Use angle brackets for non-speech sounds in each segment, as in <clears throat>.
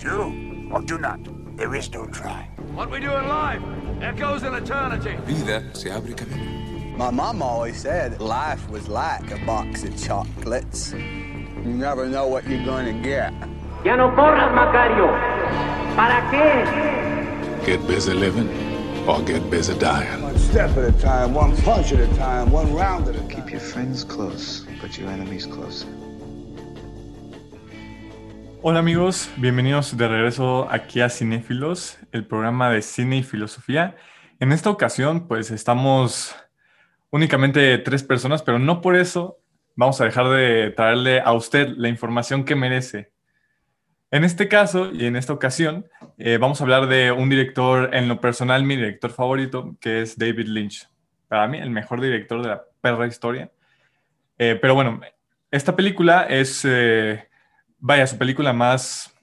Do or do not. There is no try. What we do in life echoes in eternity. Vida se abre camino. My mom always said life was like a box of chocolates. You never know what you're gonna get. Ya no corras, Macario. ¿Para qué? Get busy living or get busy dying. One step at a time, one punch at a time, one round at a time. Keep your friends close, but your enemies closer. Hola amigos, bienvenidos de regreso aquí a Cinéfilos, el programa de cine y filosofía. En esta ocasión, pues estamos únicamente tres personas, pero no por eso vamos a dejar de traerle a usted la información que merece. En este caso y en esta ocasión, eh, vamos a hablar de un director, en lo personal, mi director favorito, que es David Lynch. Para mí, el mejor director de la perra historia. Eh, pero bueno, esta película es... Eh, vaya, su película más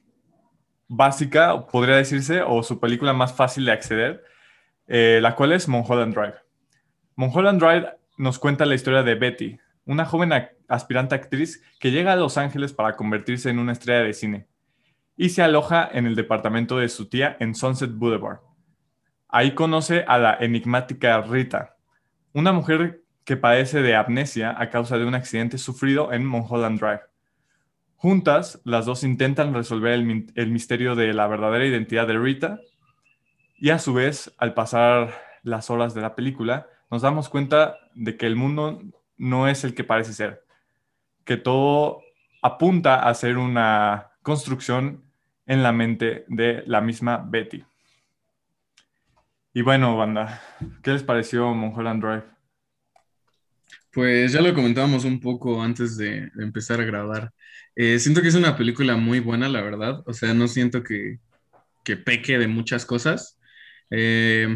básica, podría decirse, o su película más fácil de acceder, eh, la cual es Mulholland Drive. Mulholland Drive nos cuenta la historia de Betty, una joven aspirante actriz que llega a Los Ángeles para convertirse en una estrella de cine y se aloja en el departamento de su tía en Sunset Boulevard. Ahí conoce a la enigmática Rita, una mujer que padece de amnesia a causa de un accidente sufrido en Mulholland Drive. Juntas, las dos intentan resolver el, misterio de la verdadera identidad de Rita y a su vez, al pasar las horas de la película, nos damos cuenta de que el mundo no es el que parece ser, que todo apunta a ser una construcción en la mente de la misma Betty. Y bueno, banda, ¿qué les pareció Mulholland Drive? Pues ya lo comentábamos un poco antes de empezar a grabar. Eh, siento que es una película muy buena, la verdad. O sea, no siento que, que peque de muchas cosas. Eh,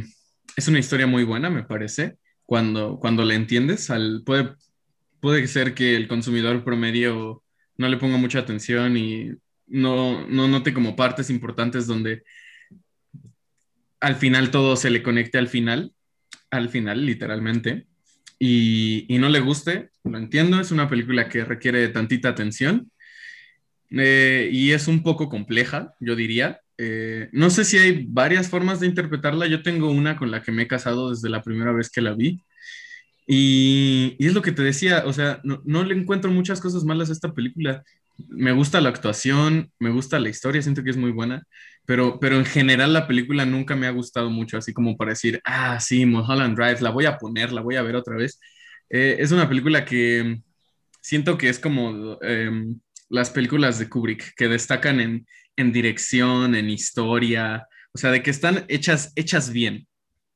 es una historia muy buena, me parece. Cuando, cuando la entiendes, al, puede, puede ser que el consumidor promedio no le ponga mucha atención y no, no note como partes importantes donde al final todo se le conecte al final, al final, literalmente. Y, no le guste, lo entiendo, es una película que requiere tantita atención, eh, y es un poco compleja, yo diría. Eh, no sé si hay varias formas de interpretarla. Yo tengo una con la que me he casado desde la primera vez que la vi. Y, y es lo que te decía, o sea, no, no, le encuentro muchas cosas malas a esta película. Me gusta la actuación, me gusta la historia, siento que es muy buena, pero, pero en general la película nunca me ha gustado mucho, así como para decir, ah, sí, Mulholland Drive, la voy a poner, la voy a ver otra vez. Eh, es una película que siento que es como... Eh, las películas de Kubrick, que destacan en, en dirección, en historia, o sea, de que están hechas, hechas bien.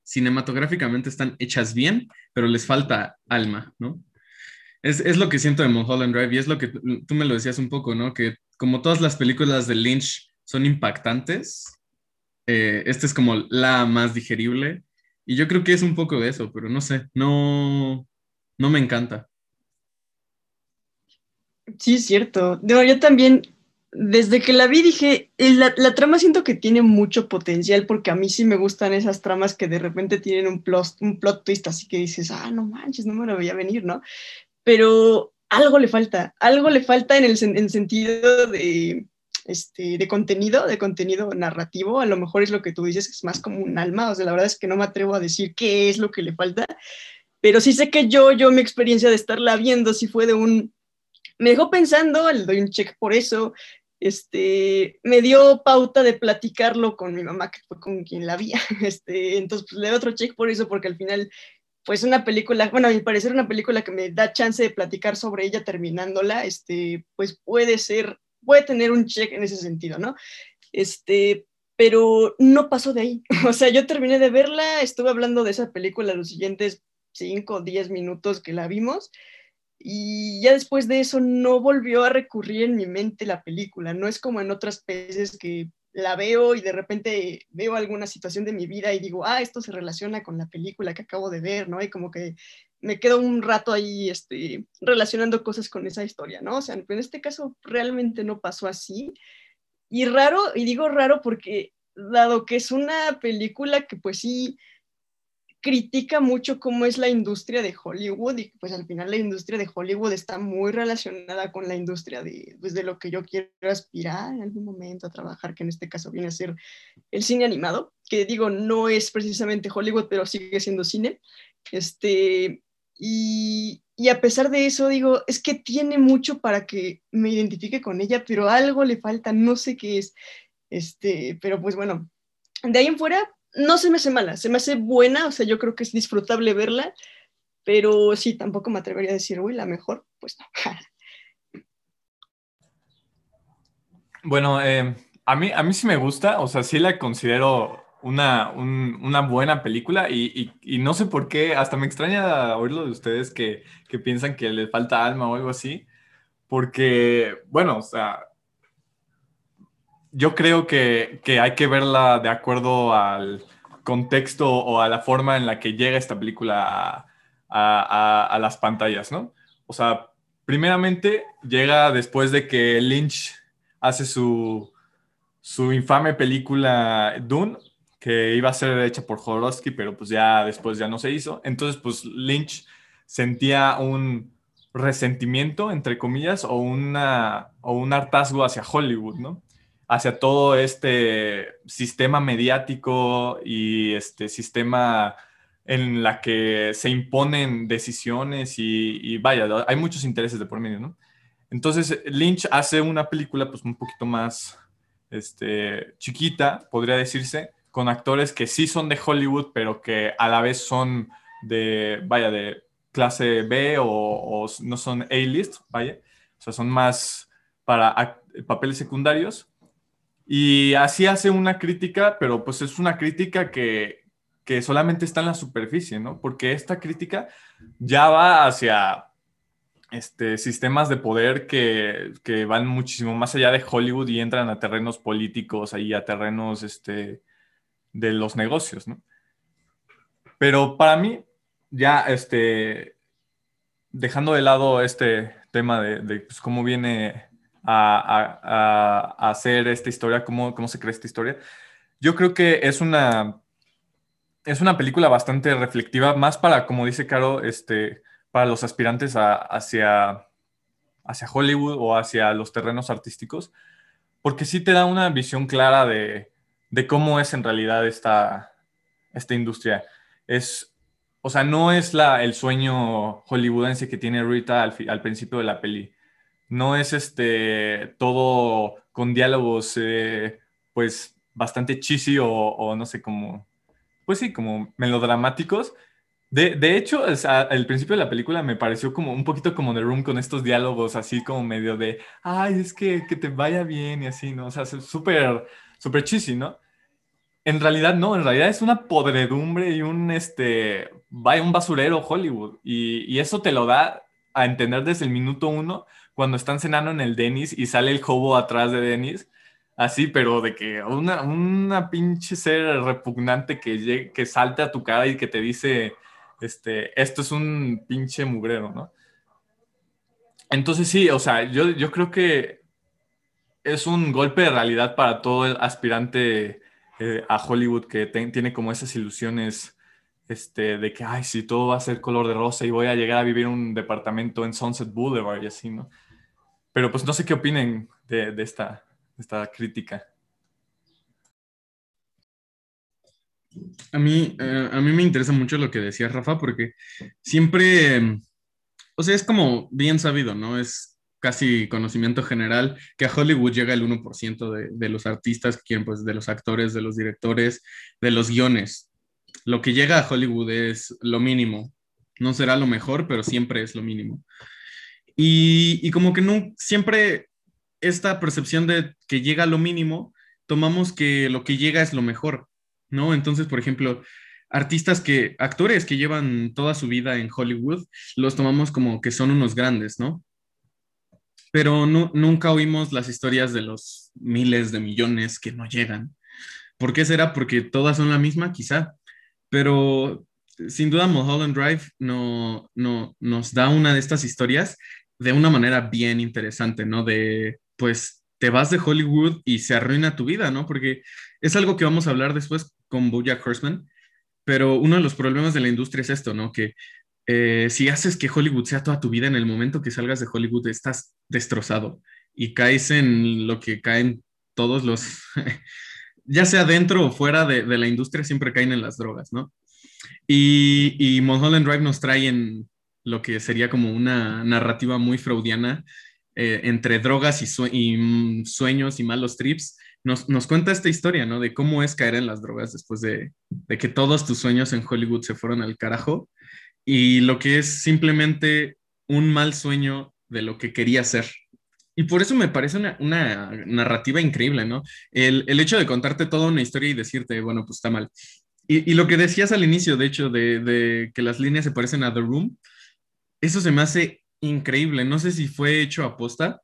Cinematográficamente están hechas bien, pero les falta alma, ¿no? Es, es lo que siento de Mulholland Drive y es lo que tú me lo decías un poco, ¿no? Que como todas las películas de Lynch son impactantes, eh, esta es como la más digerible y yo creo que es un poco de eso, pero no sé, no, no me encanta. Sí, es cierto. yo también, desde que la vi, dije, la, la, trama siento que tiene mucho potencial porque a mí sí me gustan esas tramas que de repente tienen un plot, twist, así que dices, ah, no manches, no me lo veía venir, ¿no? Pero algo le falta, algo le falta en el en sentido de, este, de contenido, de contenido narrativo, a lo mejor es lo que tú dices, es más como un alma, o sea, la verdad es que no me atrevo a decir qué es lo que le falta, pero sí sé que yo, yo mi experiencia de estarla viendo, sí fue de un me dejó pensando, le doy un check por eso, este, me dio pauta de platicarlo con mi mamá, con quien la vi, <laughs> este, entonces pues, le doy otro check por eso, porque al final, pues una película, bueno, a mi parecer una película que me da chance de platicar sobre ella terminándola, este, pues puede ser, puede tener un check en ese sentido, ¿no? Este, pero no pasó de ahí, <laughs> o sea, yo terminé de verla, estuve hablando de esa película los siguientes 5 o 10 minutos que la vimos, y ya después de eso no volvió a recurrir en mi mente la película. No es como en otras veces que la veo y de repente veo alguna situación de mi vida y digo, ah, esto se relaciona con la película que acabo de ver, ¿no? Y como que me quedo un rato ahí este, relacionando cosas con esa historia, ¿no? O sea, en este caso realmente no pasó así. Y raro, y digo raro porque dado que es una película que pues sí critica mucho cómo es la industria de Hollywood y pues al final la industria de Hollywood está muy relacionada con la industria de, pues, de lo que yo quiero aspirar en algún momento a trabajar, que en este caso viene a ser el cine animado, que digo, no es precisamente Hollywood, pero sigue siendo cine. Este, y, a pesar de eso, digo, es que tiene mucho para que me identifique con ella, pero algo le falta, no sé qué es. Este, pero pues bueno, de ahí en fuera, no se me hace mala, se me hace buena, o sea, yo creo que es disfrutable verla, pero sí, tampoco me atrevería a decir, uy, la mejor, pues no. <laughs> bueno, eh, a, mí, a mí sí me gusta, o sea, sí la considero una, una buena película y, y, no sé por qué, hasta me extraña oírlo de ustedes que, que piensan que le falta alma o algo así, porque, bueno, o sea, yo creo que, hay que verla de acuerdo al contexto o a la forma en la que llega esta película a, las pantallas, ¿no? O sea, primeramente llega después de que Lynch hace su, su infame película Dune, que iba a ser hecha por Jodorowsky, pero pues ya después ya no se hizo. Entonces, pues Lynch sentía un resentimiento, entre comillas, o, una, o un hartazgo hacia Hollywood, ¿no? hacia todo este sistema mediático y este sistema en la que se imponen decisiones y, vaya, hay muchos intereses de por medio, ¿no? Entonces Lynch hace una película pues un poquito más este, chiquita, podría decirse, con actores que sí son de Hollywood, pero que a la vez son de, vaya, de clase B o, o no son A-list, vaya, o sea, son más para papeles secundarios y así hace una crítica, pero pues es una crítica que, que solamente está en la superficie, ¿no? Porque esta crítica ya va hacia este, sistemas de poder que, que, van muchísimo más allá de Hollywood y entran a terrenos políticos, ahí a terrenos este, de los negocios, ¿no? Pero para mí, ya este, dejando de lado este tema de, pues, cómo viene a, hacer esta historia, cómo, cómo se crea esta historia. Yo creo que es una, es una película bastante reflectiva, más para, como dice Caro, este, para los aspirantes hacia, hacia Hollywood o hacia los terrenos artísticos, porque sí te da una visión clara de, de cómo es en realidad esta, esta industria. Es, o sea, no es la, el sueño hollywoodense que tiene Rita al, al principio de la peli no es este todo con diálogos eh, pues bastante cheesy o, no sé, como, pues sí, como melodramáticos. De, de hecho, al principio de la película me pareció como un poquito como The Room con estos diálogos así como medio de, ay, es que, que te vaya bien y así, ¿no? O sea, súper, súper cheesy, ¿no? En realidad no, en realidad es una podredumbre y un, este, un basurero Hollywood. Y, y eso te lo da a entender desde el minuto uno, cuando están cenando en el Denis y sale el hobo atrás de Denis, así, pero de que una, una pinche ser repugnante que, que salte a tu cara y que te dice, este, esto es un pinche mugrero, ¿no? Entonces sí, o sea, yo, yo creo que es un golpe de realidad para todo el aspirante eh, a Hollywood que tiene como esas ilusiones este, de que, ay, sí, todo va a ser color de rosa y voy a llegar a vivir un departamento en Sunset Boulevard y así, ¿no? Pero pues no sé qué opinen de, esta, esta crítica. A mí, eh, a mí me interesa mucho lo que decía Rafa, porque siempre, o sea, es como bien sabido, ¿no? Es casi conocimiento general que a Hollywood llega el 1% de, de los artistas que quieren, pues de los actores, de los directores, de los guiones. Lo que llega a Hollywood es lo mínimo. No será lo mejor, pero siempre es lo mínimo. Y, como que no, siempre esta percepción de que llega a lo mínimo, tomamos que lo que llega es lo mejor, ¿no? Entonces, por ejemplo, artistas que, actores que llevan toda su vida en Hollywood, los tomamos como que son unos grandes, ¿no? Pero nunca oímos las historias de los miles de millones que no llegan. ¿Por qué será? Porque todas son la misma, quizá. Pero sin duda Mulholland Drive no, no, nos da una de estas historias de una manera bien interesante, ¿no? De, pues, te vas de Hollywood y se arruina tu vida, ¿no? Porque es algo que vamos a hablar después con Bojack Horseman, pero uno de los problemas de la industria es esto, ¿no? Que eh, si haces que Hollywood sea toda tu vida, en el momento que salgas de Hollywood estás destrozado y caes en lo que caen todos los, <laughs> ya sea dentro o fuera de, la industria, siempre caen en las drogas, ¿no? Y, y Mulholland Drive nos trae en lo que sería como una narrativa muy freudiana eh, entre drogas y, mm, sueños y malos trips. Nos, cuenta esta historia, ¿no? De cómo es caer en las drogas después de, de que todos tus sueños en Hollywood se fueron al carajo y lo que es simplemente un mal sueño de lo que quería ser. Y por eso me parece una, narrativa increíble, ¿no? El, el, hecho de contarte toda una historia y decirte, bueno, pues está mal. Y, y lo que decías al inicio, de hecho, de, de, que las líneas se parecen a The Room, eso se me hace increíble. No sé si fue hecho a posta,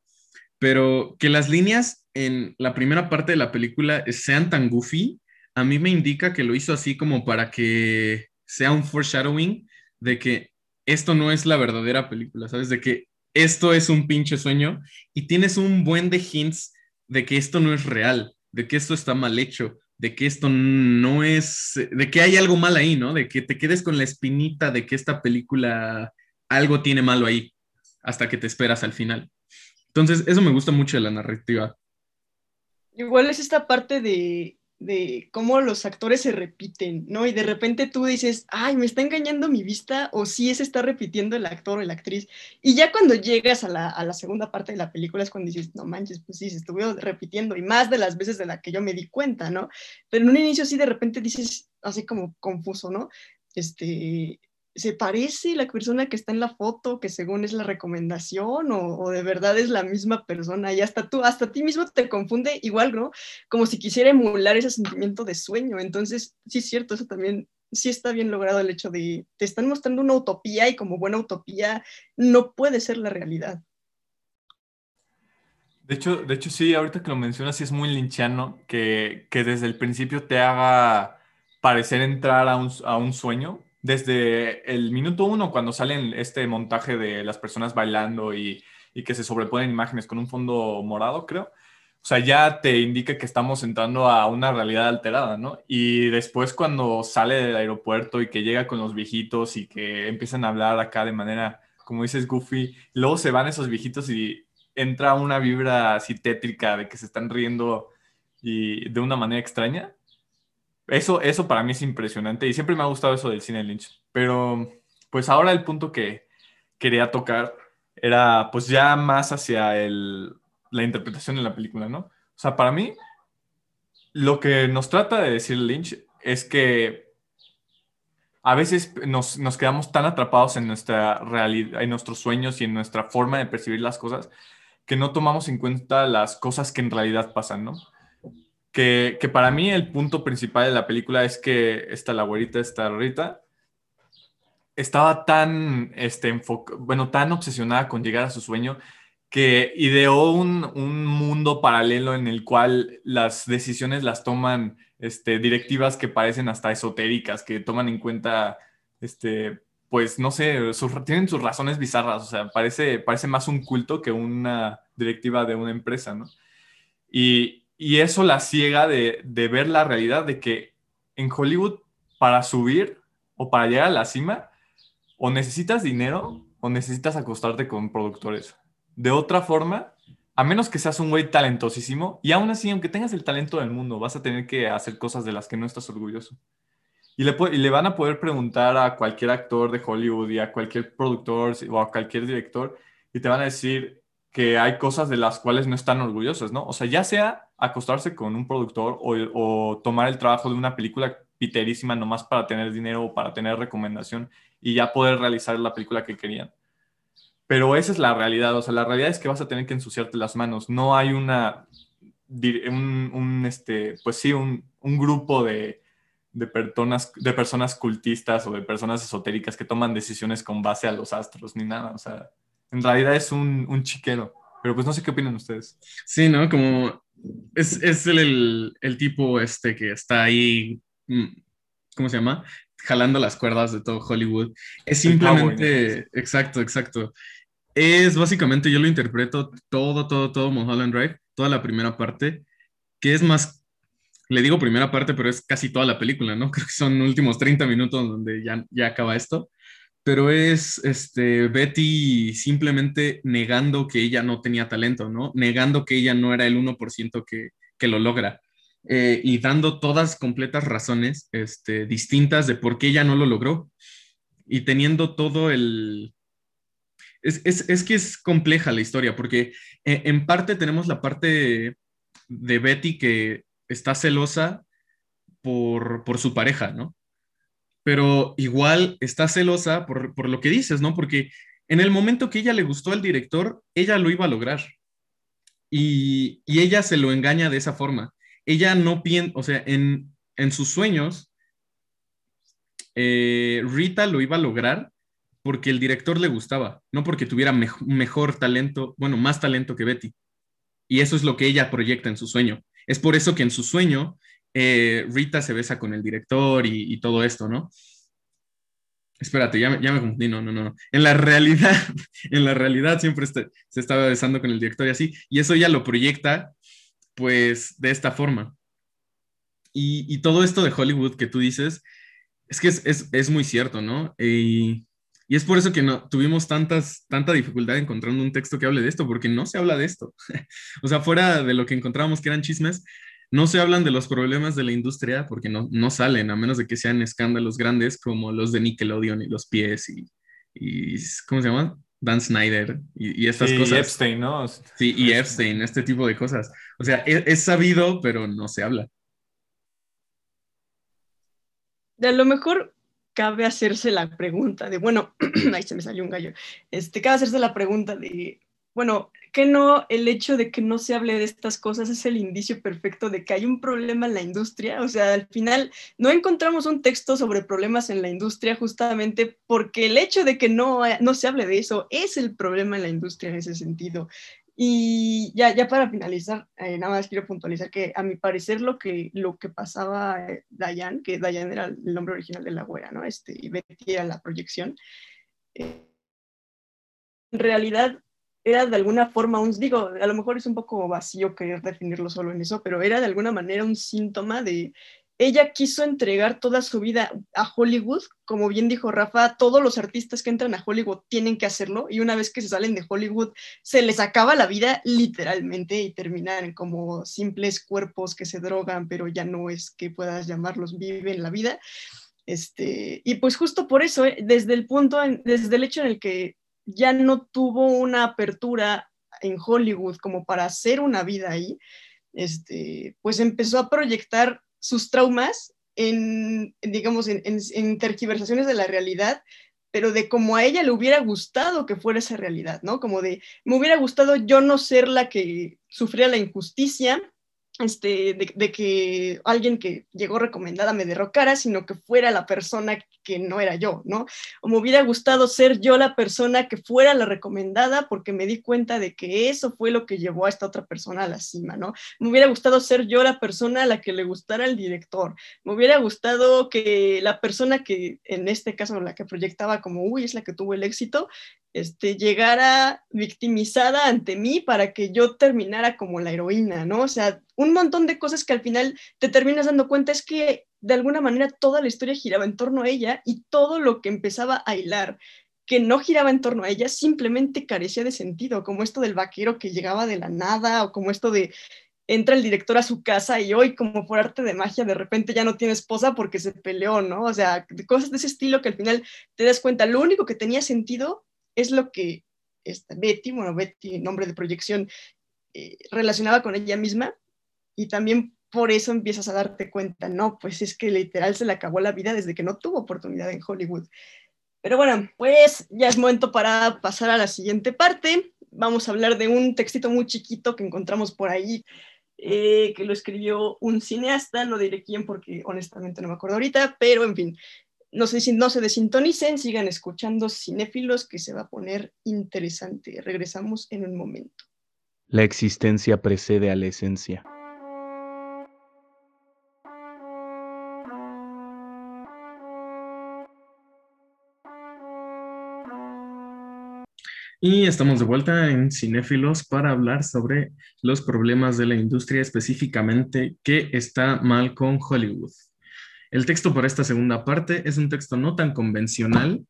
pero que las líneas en la primera parte de la película sean tan goofy, a mí me indica que lo hizo así como para que sea un foreshadowing de que esto no es la verdadera película, ¿sabes? De que esto es un pinche sueño y tienes un buen de hints de que esto no es real, de que esto está mal hecho, de que esto no es, de que hay algo mal ahí, ¿no? De que te quedes con la espinita de que esta película algo tiene malo ahí hasta que te esperas al final. Entonces, eso me gusta mucho de la narrativa. Igual es esta parte de, de cómo los actores se repiten, ¿no? Y de repente tú dices, ay, me está engañando mi vista, o sí se está repitiendo el actor o la actriz. Y ya cuando llegas a la, a la, segunda parte de la película es cuando dices, no manches, pues sí, se estuvo repitiendo, y más de las veces de la que yo me di cuenta, ¿no? Pero en un inicio sí de repente dices, así como confuso, ¿no? Este, ¿se parece la persona que está en la foto, que según es la recomendación, o, o, de verdad es la misma persona? Y hasta tú, hasta ti mismo te confunde igual, ¿no? Como si quisiera emular ese sentimiento de sueño. Entonces, sí es cierto, eso también sí está bien logrado el hecho de te están mostrando una utopía y como buena utopía no puede ser la realidad. De hecho, de hecho sí, ahorita que lo mencionas, sí es muy linchiano que, que desde el principio te haga parecer entrar a un, a un sueño, desde el minuto uno, cuando salen este montaje de las personas bailando y, que se sobreponen imágenes con un fondo morado, creo. O sea, ya te indica que estamos entrando a una realidad alterada, ¿no? Y después cuando sale del aeropuerto y que llega con los viejitos y que empiezan a hablar acá de manera, como dices, goofy, luego se van esos viejitos y entra una vibra así tétrica de que se están riendo y de una manera extraña eso, eso para mí es impresionante y siempre me ha gustado eso del cine Lynch. Pero pues ahora el punto que quería tocar era pues ya más hacia el, la interpretación de la película, ¿no? O sea, para mí lo que nos trata de decir Lynch es que a veces nos, nos, quedamos tan atrapados en nuestra realidad, en nuestros sueños y en nuestra forma de percibir las cosas que no tomamos en cuenta las cosas que en realidad pasan, ¿no? Que, para mí el punto principal de la película es que esta la güerita, esta Rita, estaba tan, este, bueno, tan obsesionada con llegar a su sueño que ideó un, un, mundo paralelo en el cual las decisiones las toman este, directivas que parecen hasta esotéricas, que toman en cuenta, este, pues no sé, sus, tienen sus razones bizarras, o sea, parece, parece más un culto que una directiva de una empresa, ¿no? Y, y eso la ciega de, de, ver la realidad de que en Hollywood para subir o para llegar a la cima o necesitas dinero o necesitas acostarte con productores. De otra forma, a menos que seas un güey talentosísimo y aún así, aunque tengas el talento del mundo, vas a tener que hacer cosas de las que no estás orgulloso. Y le, y le van a poder preguntar a cualquier actor de Hollywood y a cualquier productor o a cualquier director y te van a decir, que hay cosas de las cuales no están orgullosos, ¿no? O sea, ya sea acostarse con un productor o, o, tomar el trabajo de una película piterísima nomás para tener dinero o para tener recomendación y ya poder realizar la película que querían. Pero esa es la realidad, o sea, la realidad es que vas a tener que ensuciarte las manos. No hay una, un, un este, pues sí, un, un grupo de, de, personas, de personas cultistas o de personas esotéricas que toman decisiones con base a los astros, ni nada, o sea, en realidad es un, un chiquero. Pero pues no sé qué opinan ustedes. Sí, ¿no? Como es, es el, el, tipo este que está ahí, mm, ¿cómo se llama? Jalando las cuerdas de todo Hollywood. Es simplemente, exacto, exacto. Es básicamente, yo lo interpreto todo, todo, todo Mulholland Drive, toda la primera parte, que es más, le digo primera parte, pero es casi toda la película, ¿no? <laughs> Creo que son últimos 30 minutos donde ya, ya acaba esto. Pero es este, Betty simplemente negando que ella no tenía talento, ¿no? Negando que ella no era el 1% que, que lo logra. Eh, y dando todas completas razones este, distintas de por qué ella no lo logró. Y teniendo todo el... Es, es, es que es compleja la historia, porque en, en parte tenemos la parte de Betty que está celosa por, por su pareja, ¿no? Pero igual está celosa por, por, lo que dices, ¿no? Porque en el momento que ella le gustó al director, ella lo iba a lograr. Y, y ella se lo engaña de esa forma. Ella no piensa, o sea, en, en sus sueños, eh, Rita lo iba a lograr porque el director le gustaba, no porque tuviera me mejor talento, bueno, más talento que Betty. Y eso es lo que ella proyecta en su sueño. Es por eso que en su sueño eh, Rita se besa con el director y, todo esto, ¿no? Espérate, ya, ya, me confundí, no, no, no. En la realidad, <laughs> en la realidad siempre este, se estaba besando con el director y así, y eso ya lo proyecta, pues, de esta forma. Y, todo esto de Hollywood que tú dices, es que es, es, es muy cierto, ¿no? Y, y, es por eso que no, tuvimos tantas, tanta dificultad encontrando un texto que hable de esto, porque no se habla de esto. <laughs> o sea, fuera de lo que encontrábamos que eran chismes, no se hablan de los problemas de la industria porque no, no salen, a menos de que sean escándalos grandes como los de Nickelodeon y los pies y, y ¿cómo se llama? Dan Snyder y, y estas sí, cosas. Y Epstein, ¿no? Sí, y Epstein, este tipo de cosas. O sea, es, es sabido, pero no se habla. De a lo mejor cabe hacerse la pregunta de, bueno, <clears throat> ahí se me salió un gallo, este, cabe hacerse la pregunta de, bueno, que no el hecho de que no se hable de estas cosas es el indicio perfecto de que hay un problema en la industria. O sea, al final no encontramos un texto sobre problemas en la industria justamente porque el hecho de que no, no se hable de eso es el problema en la industria en ese sentido. Y ya, ya para finalizar, eh, nada más quiero puntualizar que a mi parecer lo que, lo que pasaba eh, Dayan, que Dayan era el nombre original de la wea, ¿no? Este, y Betty era la proyección. Eh, en realidad era de alguna forma un, digo, a lo mejor es un poco vacío querer definirlo solo en eso, pero era de alguna manera un síntoma de, ella quiso entregar toda su vida a Hollywood, como bien dijo Rafa, todos los artistas que entran a Hollywood tienen que hacerlo y una vez que se salen de Hollywood se les acaba la vida literalmente y terminan como simples cuerpos que se drogan, pero ya no es que puedas llamarlos viven la vida. Este, y pues justo por eso, eh, desde el punto, desde el hecho en el que ya no tuvo una apertura en Hollywood como para hacer una vida ahí, este, pues empezó a proyectar sus traumas en, digamos, en, en, de la realidad, pero de como a ella le hubiera gustado que fuera esa realidad, ¿no? Como de, me hubiera gustado yo no ser la que sufría la injusticia, este, de, de, que alguien que llegó recomendada me derrocara, sino que fuera la persona que no era yo, ¿no? O me hubiera gustado ser yo la persona que fuera la recomendada porque me di cuenta de que eso fue lo que llevó a esta otra persona a la cima, ¿no? Me hubiera gustado ser yo la persona a la que le gustara el director. Me hubiera gustado que la persona que en este caso la que proyectaba como, uy, es la que tuvo el éxito, este, llegara victimizada ante mí para que yo terminara como la heroína, ¿no? O sea, un montón de cosas que al final te terminas dando cuenta es que de alguna manera toda la historia giraba en torno a ella y todo lo que empezaba a hilar que no giraba en torno a ella simplemente carecía de sentido, como esto del vaquero que llegaba de la nada o como esto de entra el director a su casa y hoy como por arte de magia de repente ya no tiene esposa porque se peleó, ¿no? O sea, cosas de ese estilo que al final te das cuenta, lo único que tenía sentido es lo que esta Betty, bueno, Betty, nombre de proyección, eh, relacionaba con ella misma y también por eso empiezas a darte cuenta, no, pues es que literal se le acabó la vida desde que no tuvo oportunidad en Hollywood. Pero bueno, pues ya es momento para pasar a la siguiente parte. Vamos a hablar de un textito muy chiquito que encontramos por ahí, eh, que lo escribió un cineasta, no diré quién porque honestamente no me acuerdo ahorita, pero en fin, no se, no se desintonicen, sigan escuchando Cinéfilos que se va a poner interesante. Regresamos en un momento. La existencia precede a la esencia. Y estamos de vuelta en Cinéfilos para hablar sobre los problemas de la industria, específicamente qué está mal con Hollywood. El texto para esta segunda parte es un texto no tan convencional.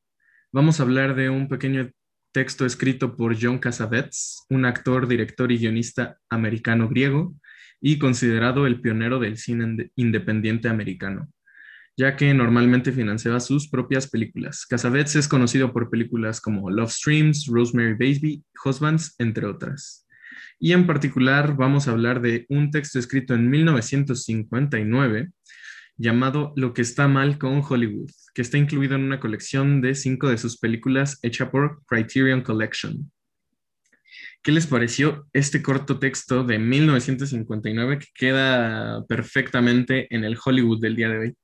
Vamos a hablar de un pequeño texto escrito por John Cassavetes, un actor, director y guionista americano-griego y considerado el pionero del cine independiente americano ya que normalmente financiaba sus propias películas. Cassavetes es conocido por películas como Love Streams, Rosemary Baby, Husbands, entre otras. Y en particular vamos a hablar de un texto escrito en 1959 llamado Lo que está mal con Hollywood, que está incluido en una colección de cinco de sus películas hecha por Criterion Collection. ¿Qué les pareció este corto texto de 1959 que queda perfectamente en el Hollywood del día de hoy?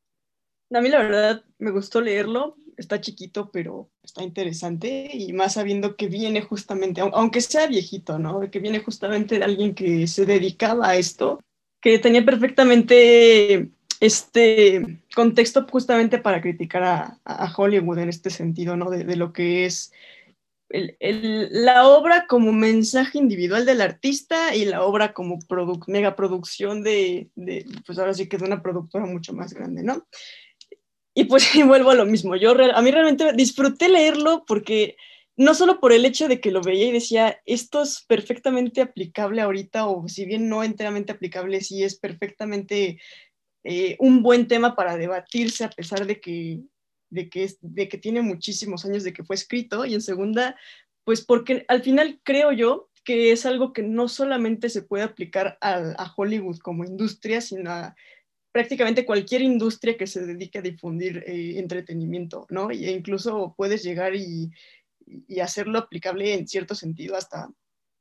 A mí la verdad me gustó leerlo, está chiquito, pero está interesante y más sabiendo que viene justamente, aunque sea viejito, ¿no? Que viene justamente de alguien que se dedicaba a esto, que tenía perfectamente este contexto justamente para criticar a, Hollywood en este sentido, ¿no? De, lo que es la obra como mensaje individual del artista y la obra como mega producción de, de, pues ahora sí que de una productora mucho más grande, ¿no? Y pues <laughs> vuelvo a lo mismo. Yo a mí realmente disfruté leerlo porque no solo por el hecho de que lo veía y decía, esto es perfectamente aplicable ahorita, o si bien no enteramente aplicable, sí es perfectamente eh, un buen tema para debatirse a pesar de que, de, que de que tiene muchísimos años de que fue escrito. Y en segunda, pues porque al final creo yo que es algo que no solamente se puede aplicar a Hollywood como industria, sino a prácticamente cualquier industria que se dedique a difundir eh, entretenimiento, ¿no? E incluso puedes llegar y, hacerlo aplicable en cierto sentido hasta,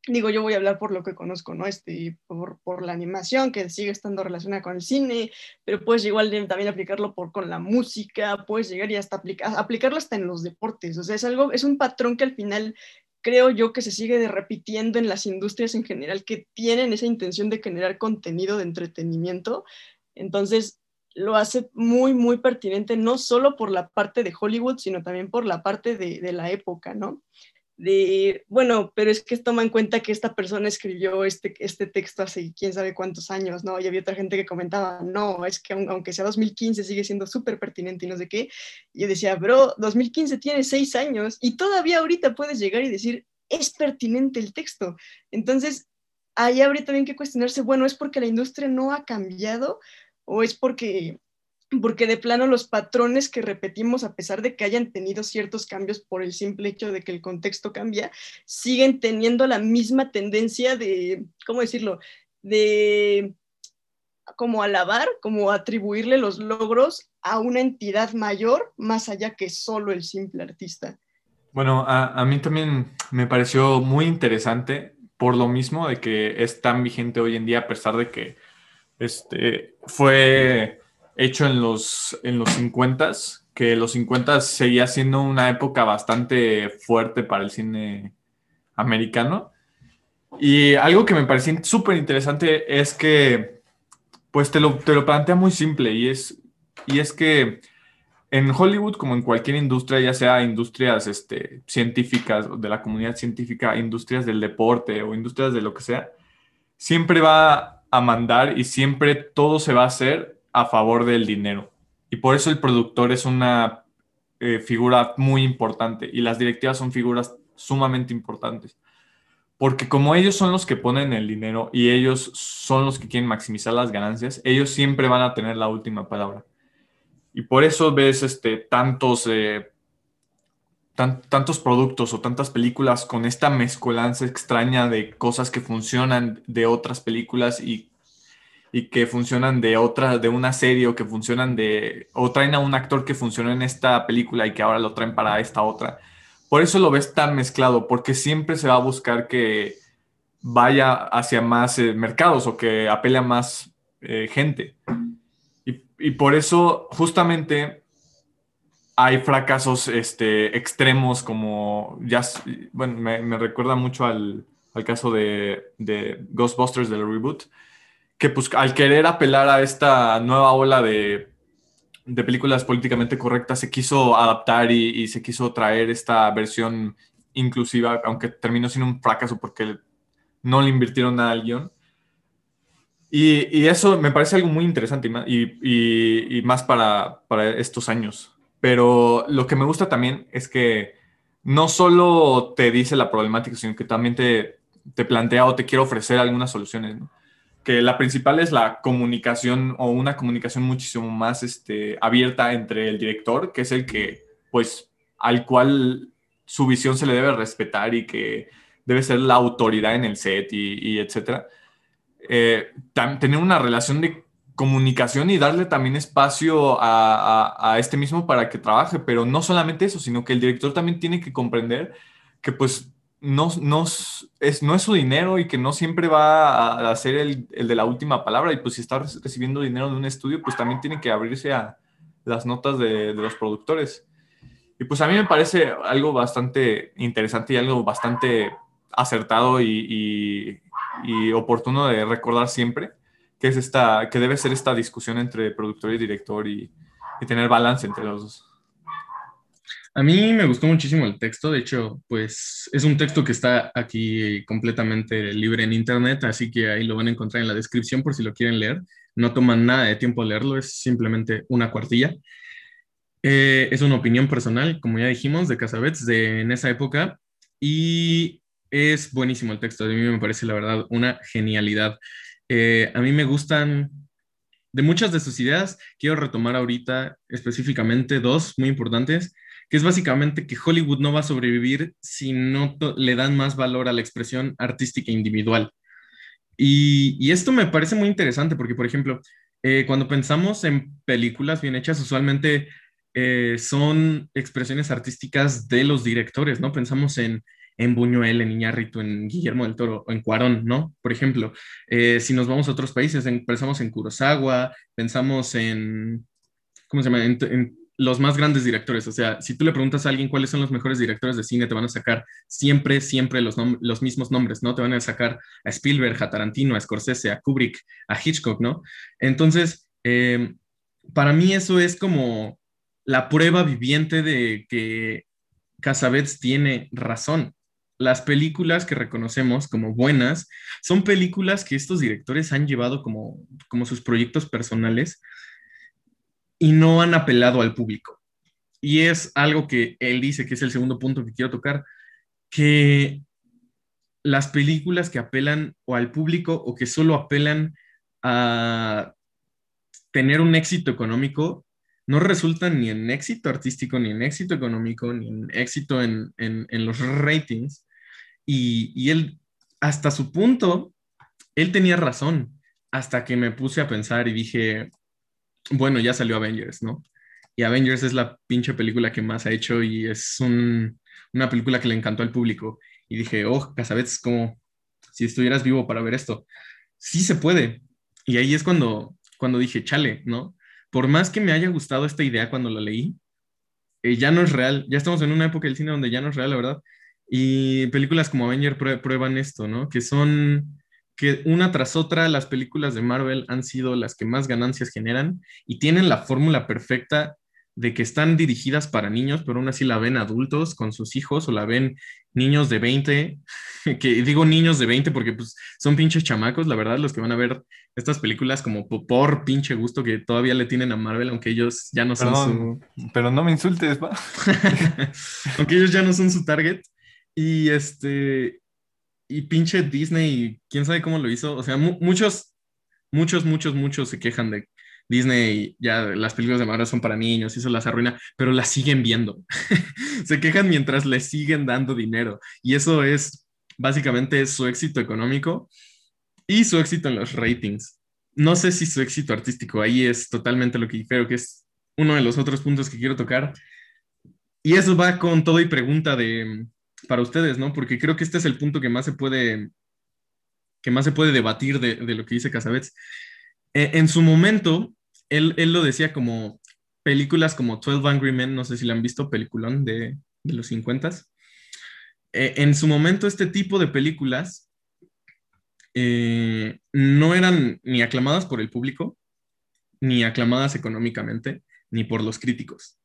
digo, yo voy a hablar por lo que conozco, ¿no? Este, por, por la animación, que sigue estando relacionada con el cine, pero puedes igual también aplicarlo por, con la música, puedes llegar y hasta aplicarlo hasta en los deportes, o sea, es algo, es un patrón que al final creo yo que se sigue repitiendo en las industrias en general que tienen esa intención de generar contenido de entretenimiento, entonces, lo hace muy, muy pertinente, no solo por la parte de Hollywood, sino también por la parte de, la época, ¿no? De, bueno, pero es que toma en cuenta que esta persona escribió este, este texto hace quién sabe cuántos años, ¿no? Y había otra gente que comentaba, no, es que aunque sea 2015 sigue siendo súper pertinente y no sé qué. Y yo decía, bro, 2015 tiene seis años y todavía ahorita puedes llegar y decir, es pertinente el texto. Entonces, ahí habría también que cuestionarse, bueno, ¿es porque la industria no ha cambiado o es porque, porque de plano los patrones que repetimos, a pesar de que hayan tenido ciertos cambios por el simple hecho de que el contexto cambia, siguen teniendo la misma tendencia de, ¿cómo decirlo?, de como alabar, como atribuirle los logros a una entidad mayor más allá que solo el simple artista. Bueno, a, a, mí también me pareció muy interesante por lo mismo de que es tan vigente hoy en día a pesar de que este, fue hecho en los, en los 50 que los 50 seguía siendo una época bastante fuerte para el cine americano. Y algo que me pareció súper interesante es que, pues te lo, te lo plantea muy simple y es, y es que en Hollywood, como en cualquier industria, ya sea industrias este, científicas de la comunidad científica, industrias del deporte o industrias de lo que sea, siempre va a mandar y siempre todo se va a hacer a favor del dinero. Y por eso el productor es una eh, figura muy importante y las directivas son figuras sumamente importantes. Porque como ellos son los que ponen el dinero y ellos son los que quieren maximizar las ganancias, ellos siempre van a tener la última palabra. Y por eso ves este, tantos eh, tantos productos o tantas películas con esta mezcolanza extraña de cosas que funcionan de otras películas y, y que funcionan de otra, de una serie o que funcionan de, o traen a un actor que funcionó en esta película y que ahora lo traen para esta otra. Por eso lo ves tan mezclado, porque siempre se va a buscar que vaya hacia más eh, mercados o que apele a más eh, gente. Y, por eso justamente hay fracasos este, extremos como, ya, bueno, me, recuerda mucho al, caso de, Ghostbusters del reboot, que pues al querer apelar a esta nueva ola de, películas políticamente correctas, se quiso adaptar y, se quiso traer esta versión inclusiva, aunque terminó siendo un fracaso porque no le invirtieron nada al guion. Y, y eso me parece algo muy interesante y, y- y- y más para, para estos años. Pero lo que me gusta también es que no solo te dice la problemática, sino que también te, te plantea o te quiere ofrecer algunas soluciones. ¿no? Que la principal es la comunicación o una comunicación muchísimo más este, abierta entre el director, que es el que, pues, al cual su visión se le debe respetar y que debe ser la autoridad en el set y, etcétera. Eh, tener una relación de comunicación y darle también espacio a este mismo para que trabaje, pero no solamente eso, sino que el director también tiene que comprender que pues no, no, es, no su dinero y que no siempre va a, ser el, de la última palabra y pues si está re- recibiendo dinero de un estudio, pues también tiene que abrirse a las notas de, los productores. Y pues a mí me parece algo bastante interesante y algo bastante acertado y, oportuno de recordar siempre, que es esta, que debe ser esta discusión entre productor y director y tener balance entre los dos. A mí me gustó muchísimo el texto, de hecho, pues es un texto que está aquí completamente libre en internet, así que ahí lo van a encontrar en la descripción por si lo quieren leer. No toman nada de tiempo leerlo, es simplemente una cuartilla. Eh, es una opinión personal, como ya dijimos, de Casabets de en esa época y es buenísimo el texto. A mí me parece, la verdad, una genialidad. Eh, a mí me gustan de muchas de sus ideas. Quiero retomar ahorita específicamente dos muy importantes, que es básicamente que Hollywood no va a sobrevivir si no le dan más valor a la expresión artística individual. Y, esto me parece muy interesante porque, por ejemplo, eh, cuando pensamos en películas bien hechas, usualmente eh, son expresiones artísticas de los directores, ¿no? Pensamos en, en Buñuel, en Iñárritu, en Guillermo del Toro, en Cuarón, ¿no? Por ejemplo, eh, si nos vamos a otros países, en- pensamos en Kurosawa, pensamos en, ¿cómo se llama? En los más grandes directores. O sea, si tú le preguntas a alguien cuáles son los mejores directores de cine, te van a sacar siempre, siempre los, los mismos nombres, ¿no? Te van a sacar a Spielberg, a Tarantino, a Scorsese, a Kubrick, a Hitchcock, ¿no? Entonces, eh, para mí eso es como la prueba viviente de que Casabets tiene razón. Las películas que reconocemos como buenas son películas que estos directores han llevado como, como sus proyectos personales y no han apelado al público. Y es algo que él dice que es el segundo punto que quiero tocar, que las películas que apelan o al público o que solo apelan a tener un éxito económico no resultan ni en éxito artístico, ni en éxito económico, ni en éxito en, en- los ratings. Y, y él, hasta su punto, él tenía razón, hasta que me puse a pensar y dije, bueno, ya salió Avengers, ¿no? Y Avengers es la pinche película que más ha hecho y es un- una película que le encantó al público. Y dije, oh, Casabets, como si estuvieras vivo para ver esto. Sí se puede. Y ahí es cuando, cuando dije, chale, ¿no? Por más que me haya gustado esta idea cuando la leí, eh, ya no es real. Ya estamos en una época del cine donde ya no es real, la verdad. Y películas como Avenger prue- prueban esto, ¿no? Que son que una tras otra las películas de Marvel han sido las que más ganancias generan y tienen la fórmula perfecta de que están dirigidas para niños, pero aún así la ven adultos con sus hijos o la ven niños de 20, <laughs> que digo niños de 20 porque pues son pinches chamacos, la verdad, los que van a ver estas películas como po- por pinche gusto que todavía le tienen a Marvel, aunque ellos ya no son su... Perdón, pero no me insultes, va. <laughs> aunque ellos ya no son su target. Y este, y pinche Disney, quién sabe cómo lo hizo. O sea, mu- muchos, muchos, muchos, muchos se quejan de Disney, ya las películas de Marvel son para niños eso las arruina, pero las siguen viendo. <laughs> se quejan mientras les siguen dando dinero. Y eso es básicamente su éxito económico y su éxito en los ratings. No sé si su éxito artístico, ahí es totalmente lo que creo que es uno de los otros puntos que quiero tocar. Y eso va con todo y pregunta de para ustedes, ¿no? Porque creo que este es el punto que más se puede que más se puede debatir de, lo que dice Casabets. Eh, en su momento, él, él lo decía como películas como 12 Angry Men, no sé si la han visto, peliculón de, de los 50 eh, en su momento, este tipo de películas eh, no eran ni aclamadas por el público, ni aclamadas económicamente, ni por los críticos.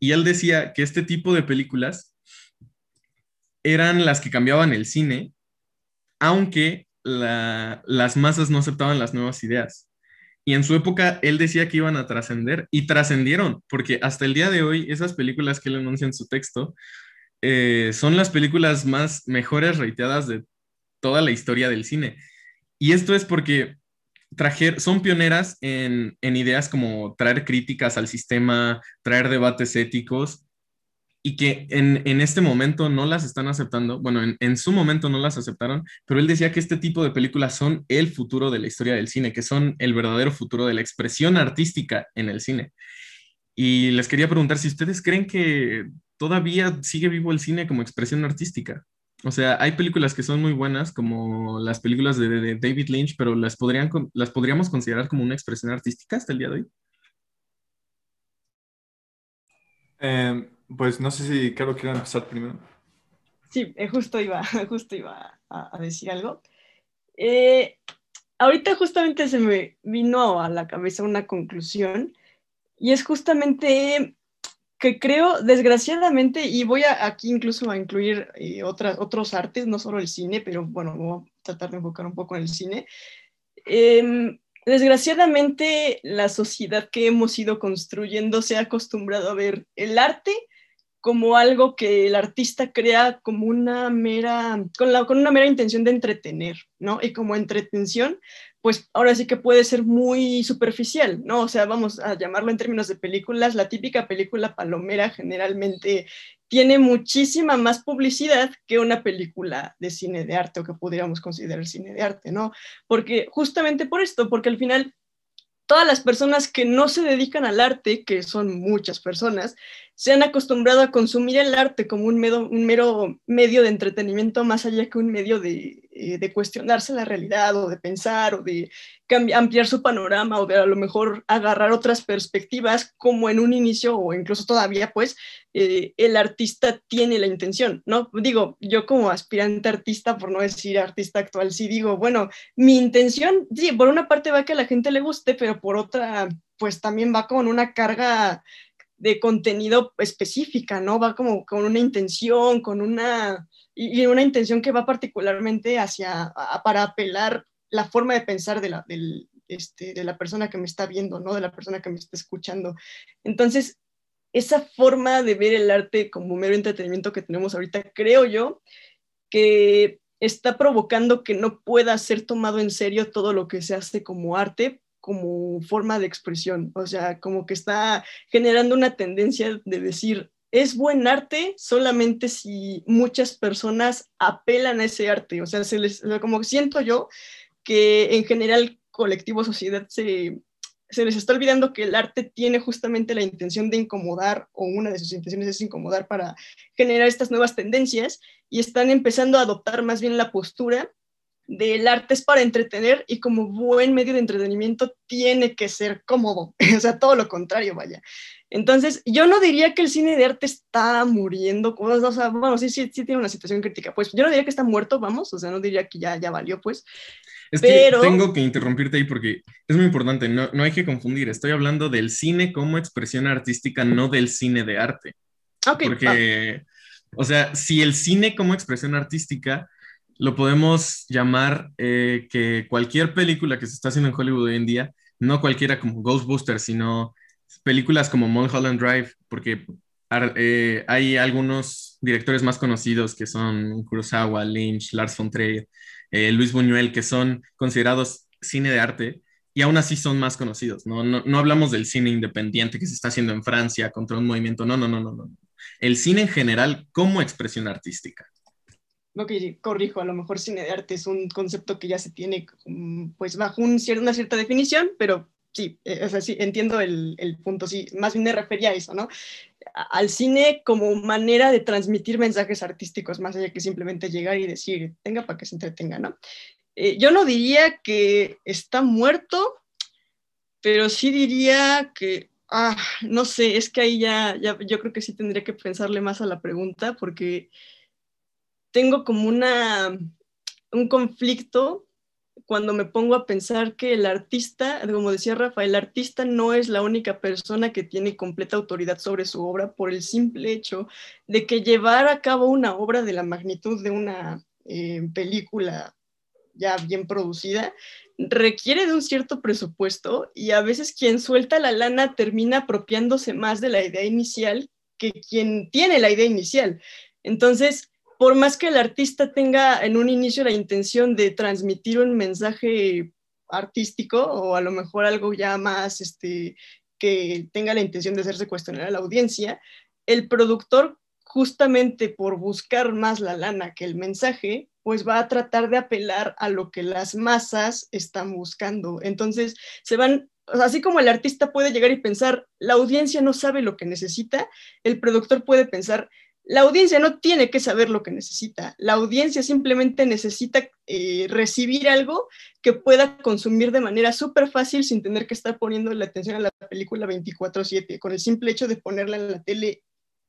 Y él decía que este tipo de películas eran las que cambiaban el cine, aunque las masas no aceptaban las nuevas ideas. Y en su época él decía que iban a trascender y trascendieron, porque hasta el día de hoy esas películas que él anuncia en su texto eh, son las películas más mejores reiteadas de toda la historia del cine. Y esto es porque trajer, son pioneras en, ideas como traer críticas al sistema, traer debates éticos y que en, este momento no las están aceptando. Bueno, en, en, su momento no las aceptaron, pero él decía que este tipo de películas son el futuro de la historia del cine, que son el verdadero futuro de la expresión artística en el cine. Y les quería preguntar si ustedes creen que todavía sigue vivo el cine como expresión artística. O sea, hay películas que son muy buenas, como las películas de, David Lynch, pero las, podrían, las podríamos considerar como una expresión artística hasta el día de hoy. Em, pues no sé si Carlos quiere empezar primero. Sí, eh, justo iba, <laughs> justo iba a, decir algo. Eh, ahorita justamente se me vino a la cabeza una conclusión y es justamente que creo, desgraciadamente, y voy a, aquí incluso a incluir eh, otras, otros artes, no solo el cine, pero bueno, voy a tratar de enfocar un poco en el cine. Em, desgraciadamente, la sociedad que hemos ido construyendo se ha acostumbrado a ver el arte como algo que el artista crea como una mera, con, la, con una mera intención de entretener, ¿no? Y como entretención, pues ahora sí que puede ser muy superficial, ¿no? O sea, vamos a llamarlo en términos de películas, la típica película palomera generalmente tiene muchísima más publicidad que una película de cine de arte o que pudiéramos considerar cine de arte, ¿no? Porque justamente por esto, porque al final todas las personas que no se dedican al arte, que son muchas personas, se han acostumbrado a consumir el arte como un mero, un mero medio de entretenimiento más allá que un medio de, eh, cuestionarse la realidad o de pensar o de ampliar su panorama o de a lo mejor agarrar otras perspectivas como en un inicio o incluso todavía pues eh, el artista tiene la intención, ¿no? Digo, yo como aspirante artista, por no decir artista actual, sí digo, bueno, mi intención, sí, por una parte va que a la gente le guste, pero por otra pues también va con una carga de contenido específica, ¿no? Va como con una intención, con una, y, una intención que va particularmente hacia, para apelar la forma de pensar de la, este, de la persona que me está viendo, ¿no? De la persona que me está escuchando. Entonces, esa forma de ver el arte como mero entretenimiento que tenemos ahorita, creo yo, que está provocando que no pueda ser tomado en serio todo lo que se hace como arte como forma de expresión, o sea, como que está generando una tendencia de decir, es buen arte solamente si muchas personas apelan a ese arte, o sea, se les, como siento yo que en general colectivo, sociedad, se, se les está olvidando que el arte tiene justamente la intención de incomodar, o una de sus intenciones es incomodar para generar estas nuevas tendencias, y están empezando a adoptar más bien la postura del arte es para entretener y como buen medio de entretenimiento tiene que ser cómodo, <laughs> o sea, todo lo contrario, vaya. Entonces, yo no diría que el cine de arte está muriendo, o sea, bueno, sí, sí, sí tiene una situación crítica, pues yo no diría que está muerto, vamos, o sea, no diría que ya, ya valió, pues. Es pero... que tengo que interrumpirte ahí porque es muy importante, no, no hay que confundir, estoy hablando del cine como expresión artística, no del cine de arte. Ok. Porque, o sea, si el cine como expresión artística lo podemos llamar eh, que cualquier película que se está haciendo en Hollywood hoy en día, no cualquiera como Ghostbusters, sino películas como Mulholland Drive, porque eh, hay algunos directores más conocidos que son Kurosawa, Lynch, Lars von Trier, eh, Luis Buñuel, que son considerados cine de arte y aún así son más conocidos. ¿no? No, no hablamos del cine independiente que se está haciendo en Francia contra un movimiento, no, no, no, no, no. El cine en general como expresión artística no que corrijo, a lo mejor cine de arte es un concepto que ya se tiene mm, pues bajo un, una cierta definición, pero sí, eh, o sí, entiendo el, el, punto, sí, más bien me refería a eso, ¿no? Al cine como manera de transmitir mensajes artísticos, más allá que simplemente llegar y decir, tenga para que se entretenga, ¿no? Eh, yo no diría que está muerto, pero sí diría que, ah, no sé, es que ahí ya, ya, yo creo que sí tendría que pensarle más a la pregunta, porque tengo como una, un conflicto cuando me pongo a pensar que el artista, como decía Rafa, el artista no es la única persona que tiene completa autoridad sobre su obra por el simple hecho de que llevar a cabo una obra de la magnitud de una eh, película ya bien producida requiere de un cierto presupuesto y a veces quien suelta la lana termina apropiándose más de la idea inicial que quien tiene la idea inicial. Entonces, por más que el artista tenga en un inicio la intención de transmitir un mensaje artístico o a lo mejor algo ya más este, que tenga la intención de hacerse cuestionar a la audiencia, el productor justamente por buscar más la lana que el mensaje, pues va a tratar de apelar a lo que las masas están buscando. Entonces, se van, así como el artista puede llegar y pensar, la audiencia no sabe lo que necesita, el productor puede pensar, la audiencia no tiene que saber lo que necesita, la audiencia simplemente necesita eh, recibir algo que pueda consumir de manera súper fácil sin tener que estar poniendo la atención a la película 24/7, con el simple hecho de ponerla en la tele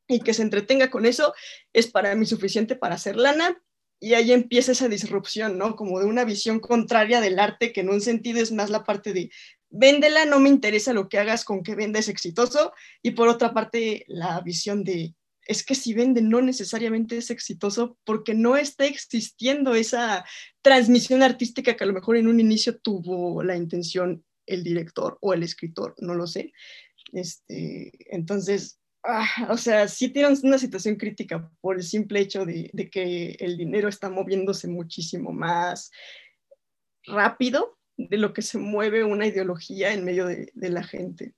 y que se entretenga con eso, es para mí suficiente para hacer lana, y ahí empieza esa disrupción, ¿no? Como de una visión contraria del arte, que en un sentido es más la parte de véndela, no me interesa lo que hagas con que venda es exitoso, y por otra parte la visión de es que si vende no necesariamente es exitoso porque no está existiendo esa transmisión artística que a lo mejor en un inicio tuvo la intención el director o el escritor, no lo sé. Este, entonces, Ah, o sea, sí tienen una situación crítica por el simple hecho de, que el dinero está moviéndose muchísimo más rápido de lo que se mueve una ideología en medio de, la gente.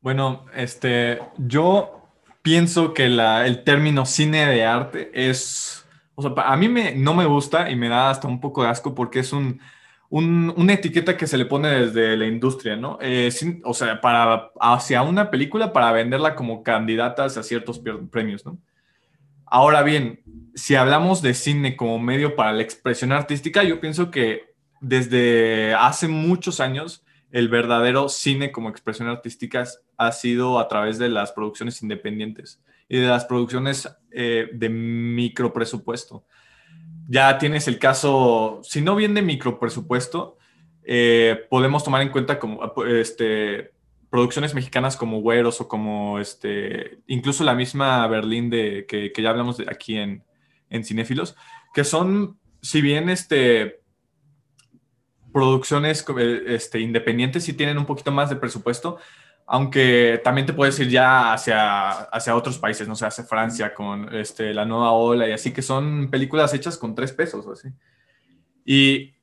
Bueno, este, yo pienso que el término cine de arte es, o sea, a mí me, no me gusta y me da hasta un poco de asco porque es un, una etiqueta que se le pone desde la industria, ¿no? Eh, o sea, para, hacia una película para venderla como candidata a ciertos premios, ¿no? Ahora bien, si hablamos de cine como medio para la expresión artística, yo pienso que desde hace muchos años el verdadero cine como expresión artística ha sido a través de las producciones independientes y de las producciones eh, de micro presupuesto ya tienes el caso, si no bien de micro presupuesto, eh, podemos tomar en cuenta como este, producciones mexicanas como Güeros o como este, incluso la misma Berlín de, que, ya hablamos de aquí en, en Cinéfilos, que son, si bien este, producciones este, independientes sí tienen un poquito más de presupuesto, aunque también te puedes ir ya hacia, hacia otros países, no sé, hacia Francia con este, La Nueva Ola y así, que son películas hechas con tres pesos o así. Y,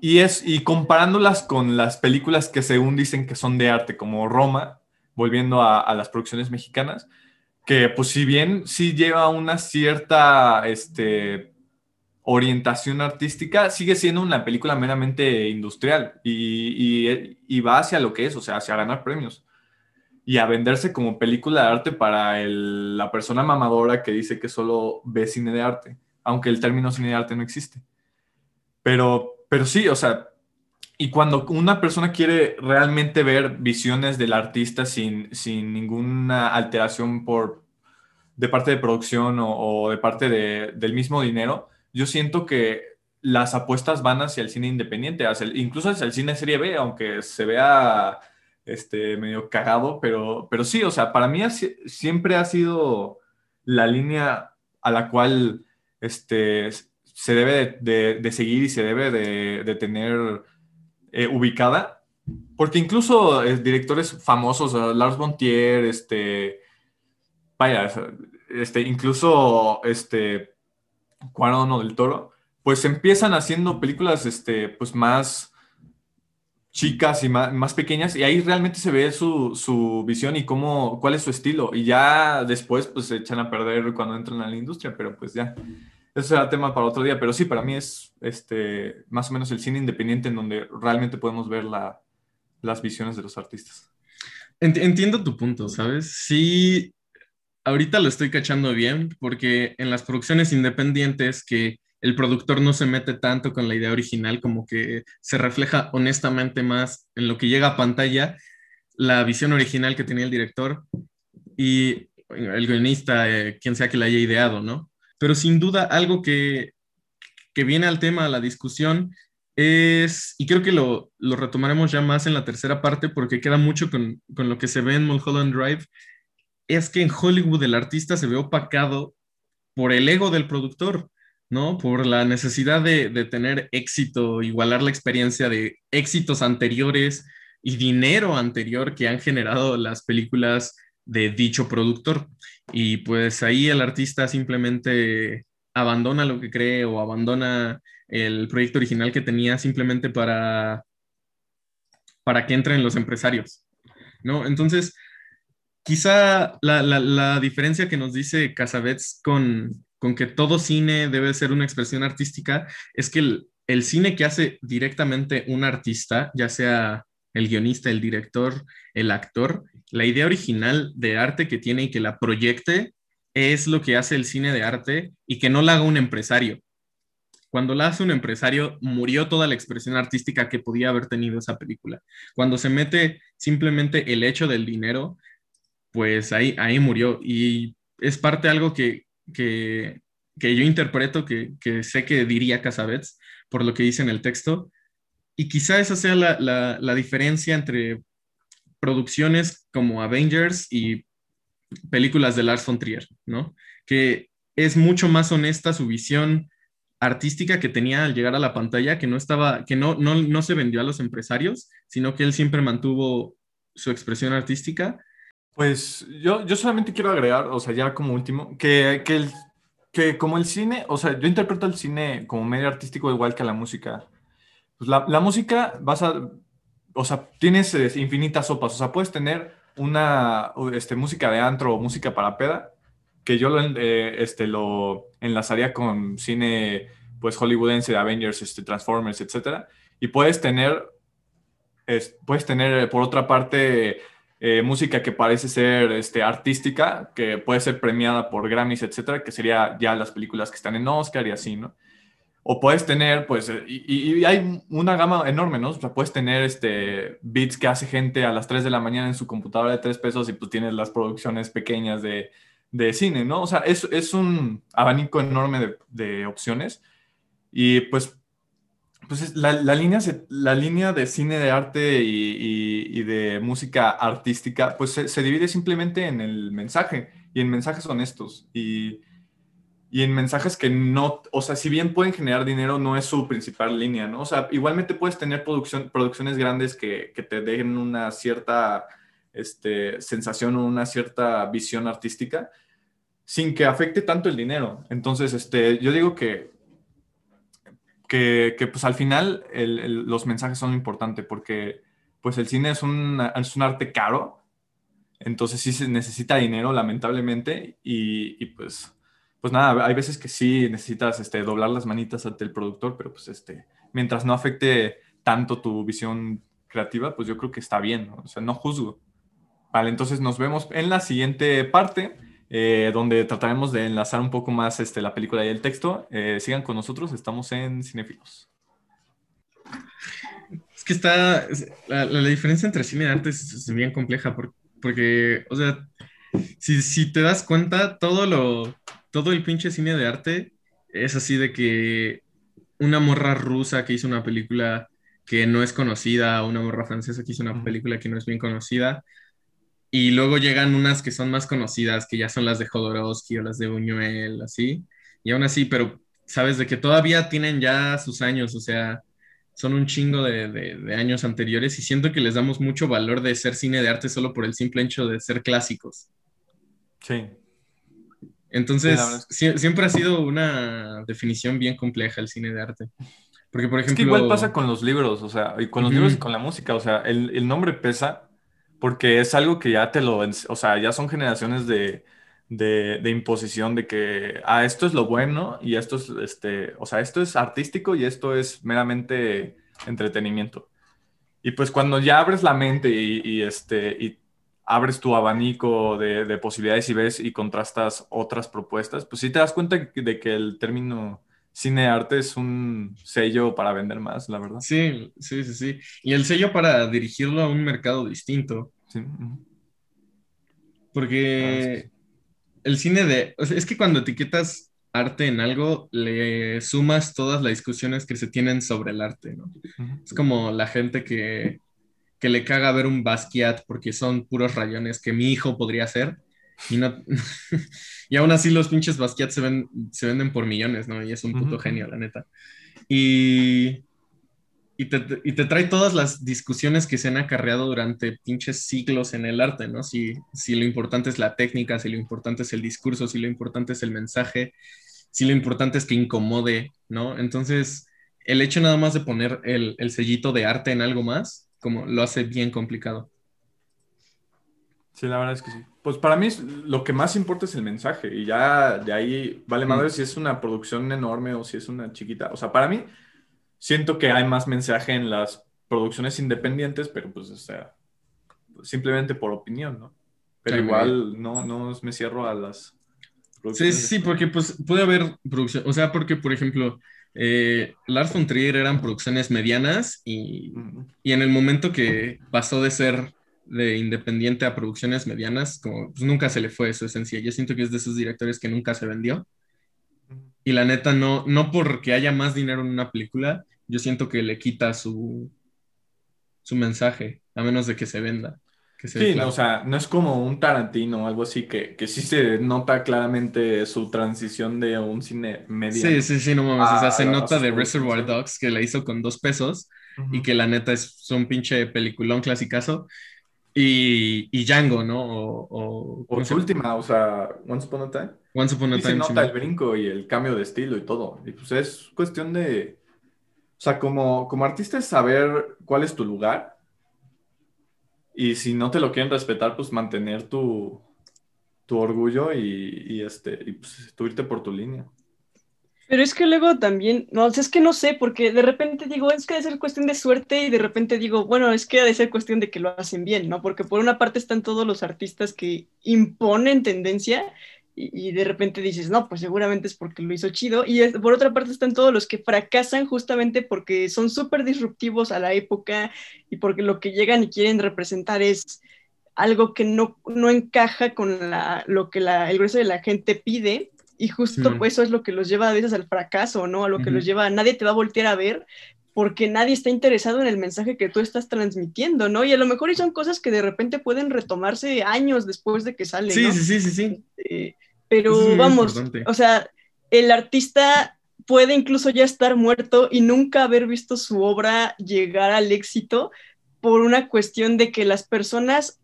y, es, y comparándolas con las películas que según dicen que son de arte, como Roma, volviendo a, a las producciones mexicanas, que pues si bien sí lleva una cierta este, orientación artística sigue siendo una película meramente industrial y, va hacia lo que es, o sea, hacia ganar premios y a venderse como película de arte para la persona mamadora que dice que solo ve cine de arte, aunque el término cine de arte no existe. Pero, pero sí, o sea, y cuando una persona quiere realmente ver visiones del artista sin, sin ninguna alteración por, de parte de producción o, de parte del mismo dinero, yo siento que las apuestas van hacia el cine independiente, incluso hacia el cine serie B, aunque se vea este, medio cagado, pero, pero sí, o sea, para mí siempre ha sido la línea a la cual este, se debe de, seguir y se debe de, tener eh, ubicada, porque incluso eh, directores famosos, Lars von Trier, este, vaya, este, incluso este, Cuarón o del Toro, pues empiezan haciendo películas este, pues más chicas y más, pequeñas y ahí realmente se ve su, visión y cómo, cuál es su estilo y ya después pues se echan a perder cuando entran a la industria, pero pues ya, eso será tema para otro día, pero sí, para mí es este, más o menos el cine independiente en donde realmente podemos ver las visiones de los artistas. Entiendo tu punto, ¿sabes? Sí, ahorita lo estoy cachando bien porque en las producciones independientes que el productor no se mete tanto con la idea original, como que se refleja honestamente más en lo que llega a pantalla, la visión original que tenía el director y el guionista, eh, quien sea que la haya ideado, ¿no? Pero sin duda algo que, que viene al tema, a la discusión, es, y creo que lo, lo retomaremos ya más en la tercera parte porque queda mucho con, con lo que se ve en Mulholland Drive, es que en Hollywood el artista se ve opacado por el ego del productor, ¿no? Por la necesidad de, de tener éxito, igualar la experiencia de éxitos anteriores y dinero anterior que han generado las películas de dicho productor. Y pues ahí el artista simplemente abandona lo que cree o abandona el proyecto original que tenía simplemente para, para que entren los empresarios, ¿no? Entonces, quizá la, la, la diferencia que nos dice Casabets con, con que todo cine debe ser una expresión artística es que el, el cine que hace directamente un artista, ya sea el guionista, el director, el actor, la idea original de arte que tiene y que la proyecte es lo que hace el cine de arte y que no la haga un empresario. Cuando la hace un empresario, murió toda la expresión artística que podía haber tenido esa película. Cuando se mete simplemente el hecho del dinero, pues ahí, ahí murió. Y es parte de algo que, que, que yo interpreto, que, que, sé que diría Casabets, por lo que dice en el texto. Y quizá esa sea la, la, la diferencia entre producciones como Avengers y películas de Lars von Trier, ¿no? Que es mucho más honesta su visión artística que tenía al llegar a la pantalla, que no estaba, que no, no, no se vendió a los empresarios, sino que él siempre mantuvo su expresión artística. Pues yo, yo solamente quiero agregar, o sea, ya como último, que, que, el, que como el cine, o sea, yo interpreto el cine como medio artístico igual que la música. Pues la, la música vas a, o sea, tienes eh, infinitas sopas, o sea, puedes tener una este, música de antro o música para peda, que yo lo, eh, este, lo enlazaría con cine pues hollywoodense de Avengers, este, Transformers, etc. Y puedes tener, es, puedes tener por otra parte eh, música que parece ser este, artística, que puede ser premiada por Grammys, etc., que sería ya las películas que están en Oscar y así, ¿no? O puedes tener, pues, eh, y, y, hay una gama enorme, ¿no? O sea, puedes tener este, beats que hace gente a las 3 de la mañana en su computadora de 3 pesos y pues tienes las producciones pequeñas de, de cine, ¿no? O sea, es, es un abanico enorme de, de, opciones. Y pues, pues la, la, línea, la línea de cine de arte y, y, de música artística, pues se, se, divide simplemente en el mensaje y en mensajes honestos. Y y en mensajes que no, o sea, si bien pueden generar dinero, no es su principal línea, ¿no? O sea, igualmente puedes tener producción, producciones grandes que, que te den una cierta este, sensación o una cierta visión artística sin que afecte tanto el dinero. Entonces, este, yo digo que, que, pues al final los mensajes son importantes porque pues el cine es un, es un arte caro, entonces sí se necesita dinero, lamentablemente, y, y pues pues nada, hay veces que sí necesitas este, doblar las manitas ante el productor, pero pues este, mientras no afecte tanto tu visión creativa, pues yo creo que está bien, ¿no? o sea, no juzgo. Vale, entonces nos vemos en la siguiente parte, eh, donde trataremos de enlazar un poco más este, la película y el texto. Eh, sigan con nosotros, estamos en Cinefilos. Es que está, la, la diferencia entre cine y arte es, es bien compleja, porque, porque, o sea, si, si te das cuenta, todo lo, todo el pinche cine de arte es así de que una morra rusa que hizo una película que no es conocida, una morra francesa que hizo una película que no es bien conocida, y luego llegan unas que son más conocidas, que ya son las de Jodorowsky o las de Buñuel, así, y aún así, pero sabes de que todavía tienen ya sus años, o sea, son un chingo de, de, de años anteriores y siento que les damos mucho valor de ser cine de arte solo por el simple hecho de ser clásicos. Sí, entonces, sí, siempre ha sido una definición bien compleja el cine de arte. Porque, por ejemplo... Es que igual pasa con los libros, o sea, y con los uh -huh. libros y con la música, o sea, el, el, nombre pesa porque es algo que ya te lo... O sea, ya son generaciones de, de, imposición de que, ah, esto es lo bueno y esto es, este, o sea, esto es artístico y esto es meramente entretenimiento. Y pues cuando ya abres la mente y, y este, y abres tu abanico de, de, posibilidades y ves y contrastas otras propuestas, pues sí te das cuenta de que el término cine arte es un sello para vender más, la verdad. Sí, sí, sí, sí. Y el sello para dirigirlo a un mercado distinto. Sí. Porque ah, sí. el cine de... O sea, es que cuando etiquetas arte en algo, le sumas todas las discusiones que se tienen sobre el arte, ¿no? Es como la gente que, que le caga ver un Basquiat porque son puros rayones que mi hijo podría hacer. Y, no, <laughs> y aún así los pinches Basquiat se, ven, se venden por millones, ¿no? Y es un puto Ujú. genio, la neta. Y, y, te, y te trae todas las discusiones que se han acarreado durante pinches siglos en el arte, ¿no? Si, si lo importante es la técnica, si lo importante es el discurso, si lo importante es el mensaje, si lo importante es que incomode, ¿no? Entonces, el hecho nada más de poner el, el sellito de arte en algo más, como lo hace bien complicado. Sí, la verdad es que sí. Pues para mí lo que más importa es el mensaje y ya de ahí vale madre Mm. si es una producción enorme o si es una chiquita. O sea, para mí siento que hay más mensaje en las producciones independientes, pero pues, o sea, simplemente por opinión, ¿no? Pero Sí, igual no, no me cierro a las Sí, producciones. sí, porque pues puede haber producción, o sea, porque por ejemplo, eh, Lars von Trier eran producciones medianas y, y en el momento que pasó de ser de independiente a producciones medianas, como pues, nunca se le fue su esencia. Yo siento que es de esos directores que nunca se vendió. Y la neta, no, no porque haya más dinero en una película, yo siento que le quita su, su mensaje, a menos de que se venda. Que se Sí, no, o sea, no es como un Tarantino o algo así que, que sí se nota claramente su transición de un cine mediano. Sí, sí, sí, no mames. O sea, se nota de. Reservoir Dogs que la hizo con dos pesos y que la neta es un pinche peliculón clasicazo. Y, y Django, ¿no? O, o, O ¿cómo se su última, o sea, Once Upon a Time. Once Upon a Sí se Time. nota el brinco y el cambio de estilo y todo. Y pues es cuestión de, o sea, como, como artista es saber cuál es tu lugar. Y si no te lo quieren respetar, pues mantener tu, tu orgullo y, y, este, y pues tú irte por tu línea. Pero es que luego también, no, es que no sé, porque de repente digo, es que ha de ser cuestión de suerte y de repente digo, bueno, es que ha de ser cuestión de que lo hacen bien, ¿no? Porque por una parte están todos los artistas que imponen tendencia y, de repente dices, no, pues seguramente es porque lo hizo chido. Y es- por otra parte están todos los que fracasan justamente porque son súper disruptivos a la época y porque lo que llegan y quieren representar es algo que no, no encaja con lo que el grueso de la gente pide. Y justo pues, eso es lo que los lleva a veces al fracaso, ¿no? A lo que los lleva a nadie te va a voltear a ver porque nadie está interesado en el mensaje que tú estás transmitiendo, ¿no? Y a lo mejor y son cosas que de repente pueden retomarse años después de que salen, Sí, ¿no? sí, sí, sí, sí. Eh, pero vamos, importante. o sea, el artista puede incluso ya estar muerto y nunca haber visto su obra llegar al éxito por una cuestión de que las personas,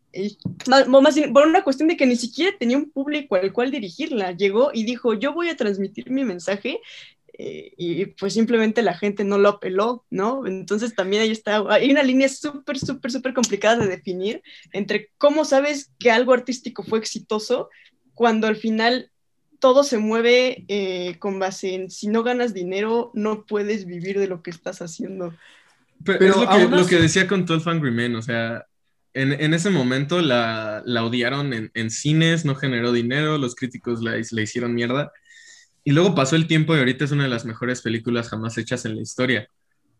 más, más por una cuestión de que ni siquiera tenía un público al cual dirigirla. Llegó y dijo, yo voy a transmitir mi mensaje eh, y pues simplemente la gente no lo apeló, ¿no? Entonces también ahí está, hay una línea súper, súper, súper complicada de definir entre cómo sabes que algo artístico fue exitoso cuando al final todo se mueve eh, con base en si no ganas dinero, no puedes vivir de lo que estás haciendo. Pero, Pero es lo que, lo que decía con 12 Angry Men, o sea, en, en ese momento la, la odiaron en, en cines, no generó dinero, los críticos la, la hicieron mierda. Y luego pasó el tiempo y ahorita es una de las mejores películas jamás hechas en la historia.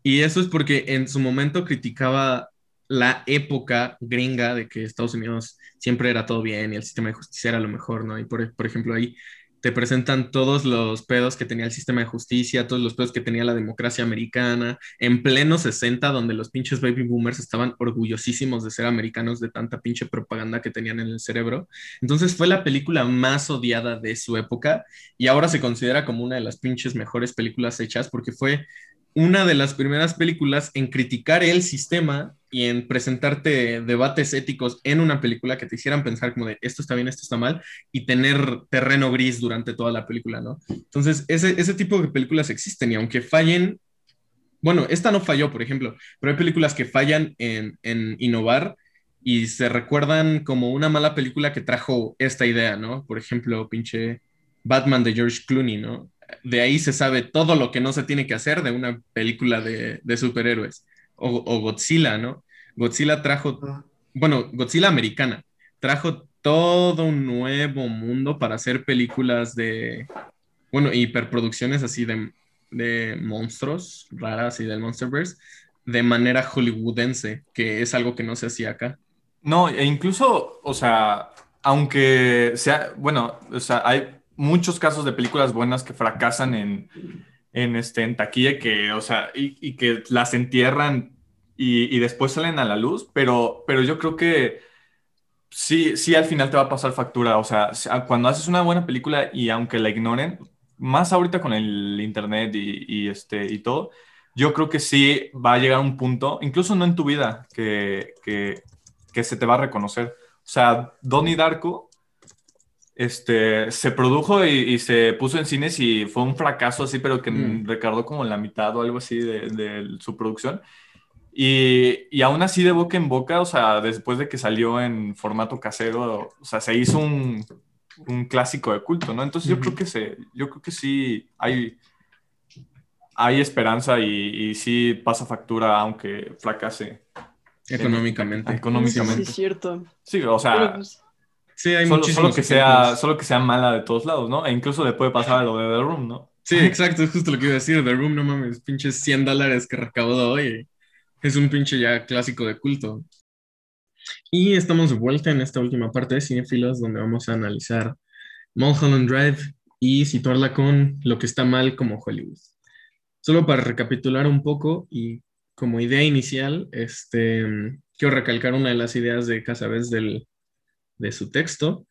Y eso es porque en su momento criticaba la época gringa de que Estados Unidos siempre era todo bien y el sistema de justicia era lo mejor, ¿no? Y por, por ejemplo ahí te presentan todos los pedos que tenía el sistema de justicia, todos los pedos que tenía la democracia americana, en pleno 60, donde los pinches baby boomers estaban orgullosísimos de ser americanos de tanta pinche propaganda que tenían en el cerebro. Entonces fue la película más odiada de su época y ahora se considera como una de las pinches mejores películas hechas porque fue una de las primeras películas en criticar el sistema y en presentarte debates éticos en una película que te hicieran pensar como de esto está bien, esto está mal y tener terreno gris durante toda la película, ¿no? Entonces, ese, ese tipo de películas existen y aunque fallen, bueno, esta no falló, por ejemplo, pero hay películas que fallan en, en innovar y se recuerdan como una mala película que trajo esta idea, ¿no? Por ejemplo, pinche Batman de George Clooney, ¿no? De ahí se sabe todo lo que no se tiene que hacer de una película de, de superhéroes. O, o Godzilla, ¿no? Godzilla trajo, bueno, Godzilla americana, trajo todo un nuevo mundo para hacer películas de, bueno, hiperproducciones así de, de monstruos raras y del Monsterverse de manera hollywoodense, que es algo que no se hacía acá. No, e incluso, o sea, aunque sea, bueno, o sea, hay muchos casos de películas buenas que fracasan en, en, este, en taquilla, que, o sea, y, y que las entierran y, y, después salen a la luz, pero, pero yo creo que sí, sí al final te va a pasar factura, o sea, cuando haces una buena película y aunque la ignoren, más ahorita con el internet y, y este, y todo, yo creo que sí va a llegar un punto, incluso no en tu vida, que, que, que se te va a reconocer. O sea, Donnie Darko este, se produjo y, y, se puso en cines y fue un fracaso así, pero que mm. recaudó como la mitad o algo así de, de su producción. Y, y, aún así de boca en boca, o sea, después de que salió en formato casero, o sea, se hizo un, un clásico de culto, ¿no? Entonces yo creo que se, yo creo que sí hay, hay esperanza y, y sí pasa factura aunque fracase. Económicamente. económicamente. Sí, es cierto. Sí, o sea, Pues, Sí, hay solo, muchísimos solo que sea, ejemplos. solo que sea mala de todos lados, ¿no? E incluso le puede pasar a lo de The Room, ¿no? Sí, exacto, es justo lo que iba a decir. The Room, no mames, pinches 100 dólares que recaudó hoy. Es un pinche ya clásico de culto. Y estamos de vuelta en esta última parte de Cinefilos, donde vamos a analizar Mulholland Drive y situarla con lo que está mal como Hollywood. Solo para recapitular un poco y como idea inicial, este, quiero recalcar una de las ideas de Casabés del, de su texto,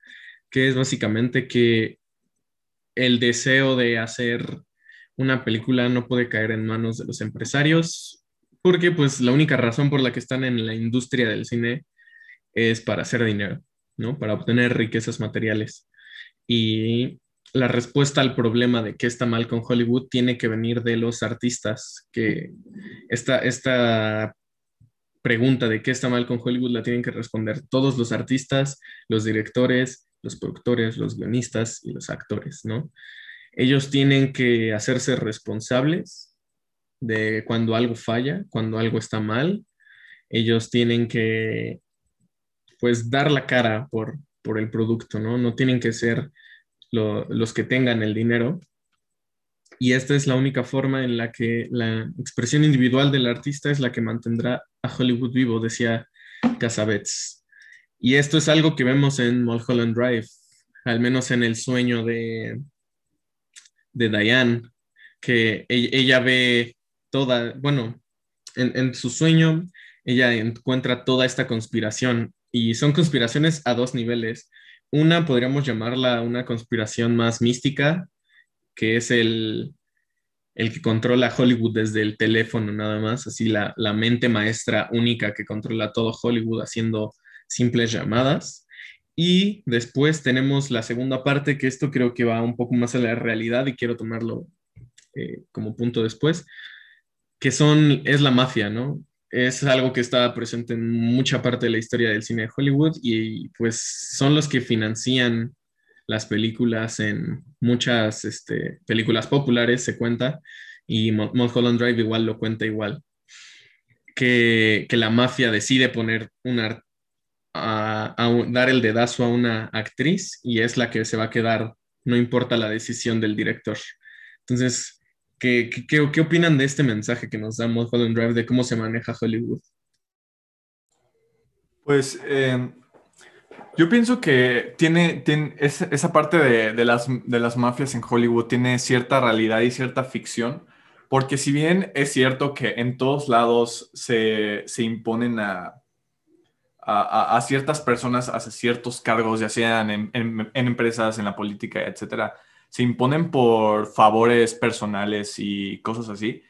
que es básicamente que el deseo de hacer una película no puede caer en manos de los empresarios, porque pues la única razón por la que están en la industria del cine es para hacer dinero, ¿no? Para obtener riquezas materiales. Y la respuesta al problema de qué está mal con Hollywood tiene que venir de los artistas, que esta, esta pregunta de qué está mal con Hollywood la tienen que responder todos los artistas, los directores, los productores, los guionistas y los actores, ¿no? Ellos tienen que hacerse responsables de cuando algo falla, cuando algo está mal. Ellos tienen que, pues, dar la cara por, por el producto, ¿no? No tienen que ser lo, los que tengan el dinero. Y esta es la única forma en la que la expresión individual del artista es la que mantendrá a Hollywood vivo, decía Casabets. Y esto es algo que vemos en Mulholland Drive, al menos en el sueño de, de Diane, que ella, ella ve toda, bueno, en, en, su sueño ella encuentra toda esta conspiración y son conspiraciones a dos niveles. Una podríamos llamarla una conspiración más mística, que es el, el que controla Hollywood desde el teléfono nada más, así la, la mente maestra única que controla todo Hollywood haciendo simples llamadas. Y después tenemos la segunda parte, que esto creo que va un poco más a la realidad y quiero tomarlo eh, como punto después, que son, es la mafia, ¿no? Es algo que está presente en mucha parte de la historia del cine de Hollywood y pues son los que financian las películas en muchas este, películas populares, se cuenta, y Mulholland Drive igual lo cuenta igual, que, que la mafia decide poner una, a, a, dar el dedazo a una actriz y es la que se va a quedar, no importa la decisión del director. Entonces, ¿qué, qué, qué opinan de este mensaje que nos da Mulholland Drive de cómo se maneja Hollywood? Pues eh, yo pienso que tiene, tiene esa, esa parte de, de, las, de las mafias en Hollywood tiene cierta realidad y cierta ficción, porque si bien es cierto que en todos lados se, se imponen a, a, a, ciertas personas a ciertos cargos, ya sean en, en, en, empresas, en la política, etcétera, se imponen por favores personales y cosas así.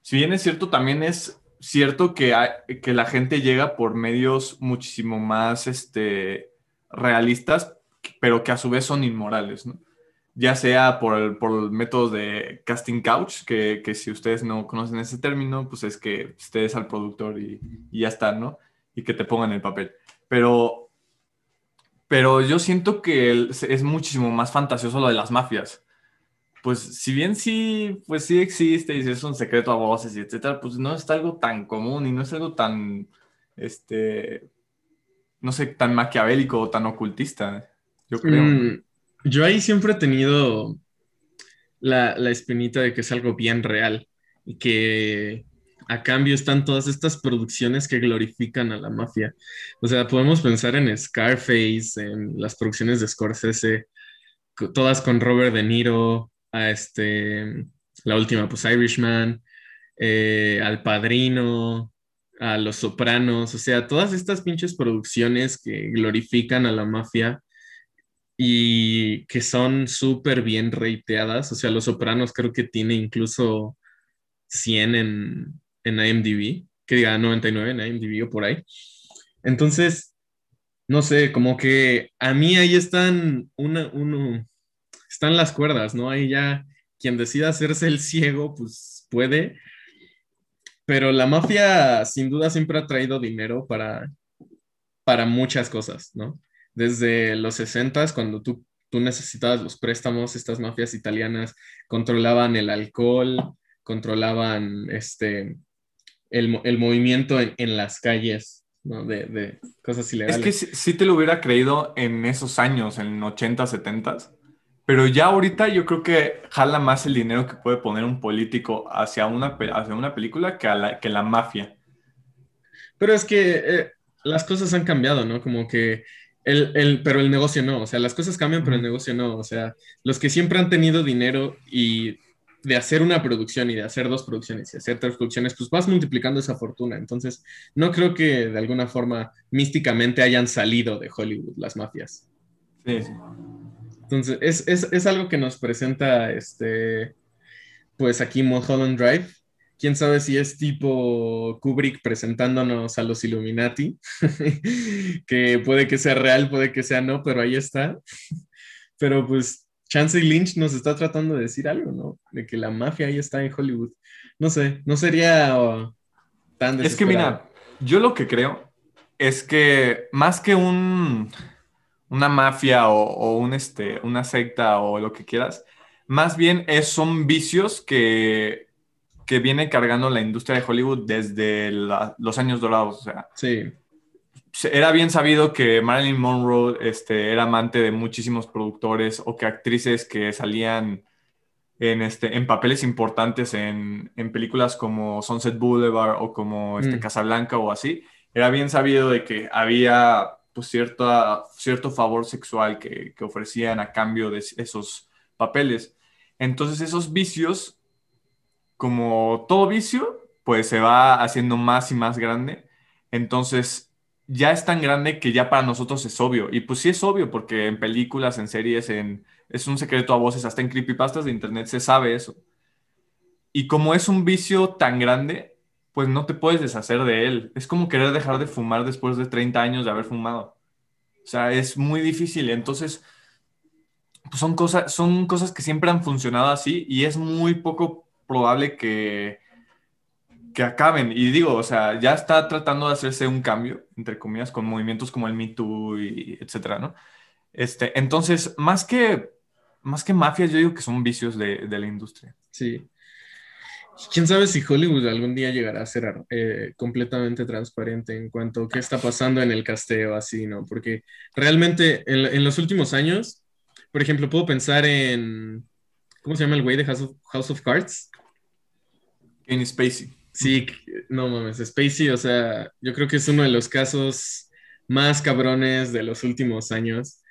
Si bien es cierto, también es cierto que, hay, que la gente llega por medios muchísimo más este, realistas, pero que a su vez son inmorales, ¿no? Ya sea por el, por el método de casting couch, que, que, si ustedes no conocen ese término, pues es que ustedes al productor y, y ya está, ¿no? Y que te pongan el papel. Pero, pero yo siento que es muchísimo más fantasioso lo de las mafias. Pues si bien sí, pues sí existe y es un secreto a voces y etcétera, pues no es algo tan común y no es algo tan, este, no sé, tan maquiavélico o tan ocultista, yo creo. Mm, yo ahí siempre he tenido la, la, espinita de que es algo bien real y que a cambio están todas estas producciones que glorifican a la mafia. O sea, podemos pensar en Scarface, en las producciones de Scorsese, co- todas con Robert De Niro, a este, la última, pues Irishman, eh, al Padrino, a Los Sopranos, o sea, todas estas pinches producciones que glorifican a la mafia y que son súper bien reiteadas, o sea, Los Sopranos creo que tiene incluso 100 en, en IMDb, que diga 99 en IMDb o por ahí. Entonces, no sé, como que a mí ahí están una, uno, están las cuerdas, ¿no? Ahí ya quien decida hacerse el ciego, pues puede. Pero la mafia sin duda siempre ha traído dinero para, para muchas cosas, ¿no? Desde los 60 cuando tú, tú necesitabas los préstamos, estas mafias italianas controlaban el alcohol, controlaban este, el, el movimiento en, en las calles, ¿no? De, de cosas Es ilegales. que sí, sí te lo hubiera creído en esos años, en 80, 70, pero ya ahorita yo creo que jala más el dinero que puede poner un político hacia una, hacia una película que, a la, que la mafia. Pero es que eh, las cosas han cambiado, ¿no? Como que el, el, pero el negocio no, o sea, las cosas cambian, pero el negocio no, o sea, los que siempre han tenido dinero y de hacer una producción y de hacer dos producciones y hacer tres producciones, pues vas multiplicando esa fortuna. Entonces, no creo que de alguna forma místicamente hayan salido de Hollywood las mafias. Sí, sí. Entonces, es, es, es algo que nos presenta, este, pues aquí Mulholland Drive. Quién sabe si es tipo Kubrick presentándonos a los Illuminati, <laughs> que puede que sea real, puede que sea no, pero ahí está. Pero pues Chancey Lynch nos está tratando de decir algo, ¿no? De que la mafia ahí está en Hollywood. No sé, no sería oh, tan Es que desesperado. mira, yo lo que creo es que más que un, una mafia o, o un, este, una secta o lo que quieras, más bien es, son vicios que, que viene cargando la industria de Hollywood desde la- los años dorados. O sea, Sí, era bien sabido que Marilyn Monroe este, era amante de muchísimos productores o que actrices que salían en, este, en papeles importantes en, en películas como Sunset Boulevard o como este, Mm. Casablanca o así, era bien sabido de que había pues, cierta, cierto favor sexual que, que ofrecían a cambio de esos papeles. Entonces esos vicios, como todo vicio, pues se va haciendo más y más grande. Entonces ya es tan grande que ya para nosotros es obvio. Y pues sí es obvio porque en películas, en series, en, es un secreto a voces, hasta en creepypastas de internet se sabe eso. Y como es un vicio tan grande, pues no te puedes deshacer de él. Es como querer dejar de fumar después de 30 años de haber fumado. O sea, es muy difícil. Entonces, pues son cosas, son cosas que siempre han funcionado así y es muy poco probable que, que acaben. Y digo, o sea, ya está tratando de hacerse un cambio, entre comillas, con movimientos como el Me Too y etcétera, ¿no? Este, entonces, más que, más que mafias, yo digo que son vicios de, de la industria. Sí. Quién sabe si Hollywood algún día llegará a ser eh, completamente transparente en cuanto a qué está pasando en el casteo, así, ¿no? Porque realmente en, en los últimos años, por ejemplo, puedo pensar en. ¿Cómo se llama el güey de House of, House of Cards? Kevin Spacey. Sí, no mames, Spacey, o sea, yo creo que es uno de los casos más cabrones de los últimos años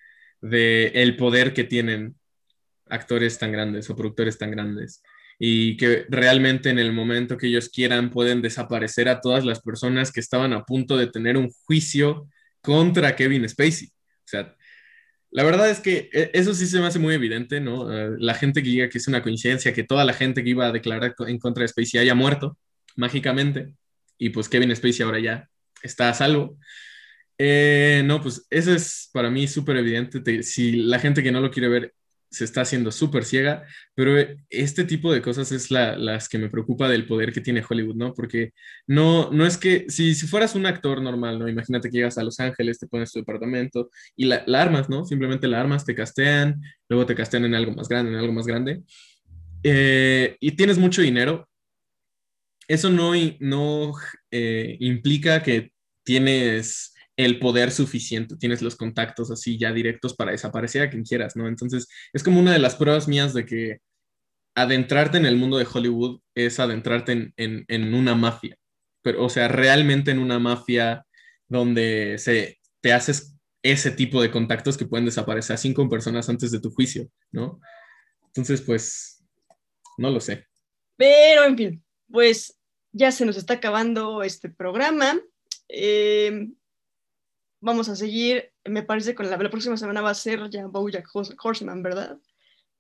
de el poder que tienen actores tan grandes o productores tan grandes y que realmente en el momento que ellos quieran pueden desaparecer a todas las personas que estaban a punto de tener un juicio contra Kevin Spacey. O sea, la verdad es que eh, eso sí se me hace muy evidente, ¿no? Uh, la gente que diga que es una coincidencia que toda la gente que iba a declarar en contra de Spacey haya muerto mágicamente y pues Kevin Spacey ahora ya está a salvo. Eh, no, pues eso es para mí súper evidente. Te, si la gente que no lo quiere ver se está haciendo súper ciega, pero este tipo de cosas es la, las que me preocupa del poder que tiene Hollywood, ¿no? Porque no, no es que, si, si fueras un actor normal, ¿no? Imagínate que llegas a Los Ángeles, te pones tu departamento y la, la armas, ¿no? Simplemente la armas, te castean, luego te castean en algo más grande, en algo más grande, eh, y tienes mucho dinero. Eso no, no eh, implica que tienes el poder suficiente, tienes los contactos así ya directos para desaparecer a quien quieras, ¿no? Entonces, es como una de las pruebas mías de que adentrarte en el mundo de Hollywood es adentrarte en, en, una mafia, pero, o sea, realmente en una mafia donde se, te haces ese tipo de contactos que pueden desaparecer a cinco personas antes de tu juicio, ¿no? Entonces, pues, no lo sé. Pero, en fin, pues ya se nos está acabando este programa. Eh, vamos a seguir, me parece con la, la, próxima semana va a ser ya Bojack Horseman, ¿verdad?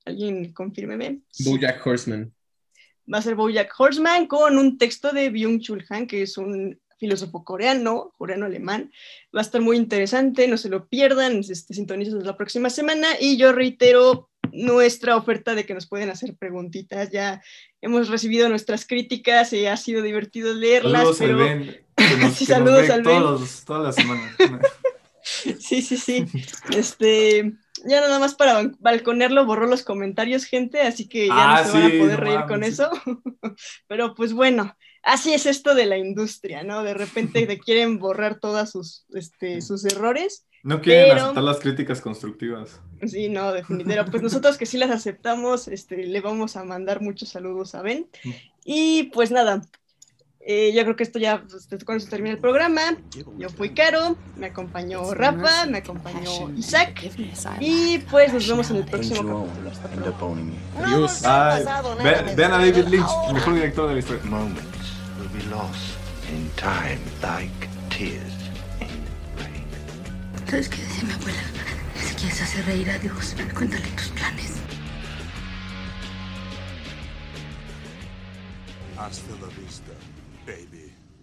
Alguien confírmeme. Bojack Horseman. Va a ser Bojack Horseman con un texto de Byung-Chul Han, que es un filósofo coreano, coreano-alemán. Va a estar muy interesante, no se lo pierdan, este, sintonicen la próxima semana y yo reitero nuestra oferta de que nos pueden hacer preguntitas. Ya hemos recibido nuestras críticas y ha sido divertido leerlas. Saludos pero... que nos, <laughs> sí, que saludos nos ve al todos, todas las semanas. <laughs> sí, sí, sí. Este, ya nada más para balconearlo borró los comentarios, gente, así que ya Ah, no se van a poder no reír con sí. eso. <laughs> Pero pues bueno, así es esto de la industria, ¿no? De repente te quieren borrar todas sus, este, sus errores. No quieren Pero- aceptar las críticas constructivas. Sí, no, definitivamente. Pues nosotros que sí las aceptamos, este, le vamos a mandar muchos saludos a Ben. Y pues nada, eh, yo creo que esto ya, pues, con eso termina el programa. Yo fui Caro, me acompañó Rafa, me acompañó Isaac. Y pues nos vemos en el próximo capítulo. Adiós. Vean a David Lynch, el mejor director de la historia. Moments will be lost in time like tears in rain. ¿Sabes qué decía mi abuela? Si quieres hacer reír a Dios, cuéntale tus planes. Hasta la vista.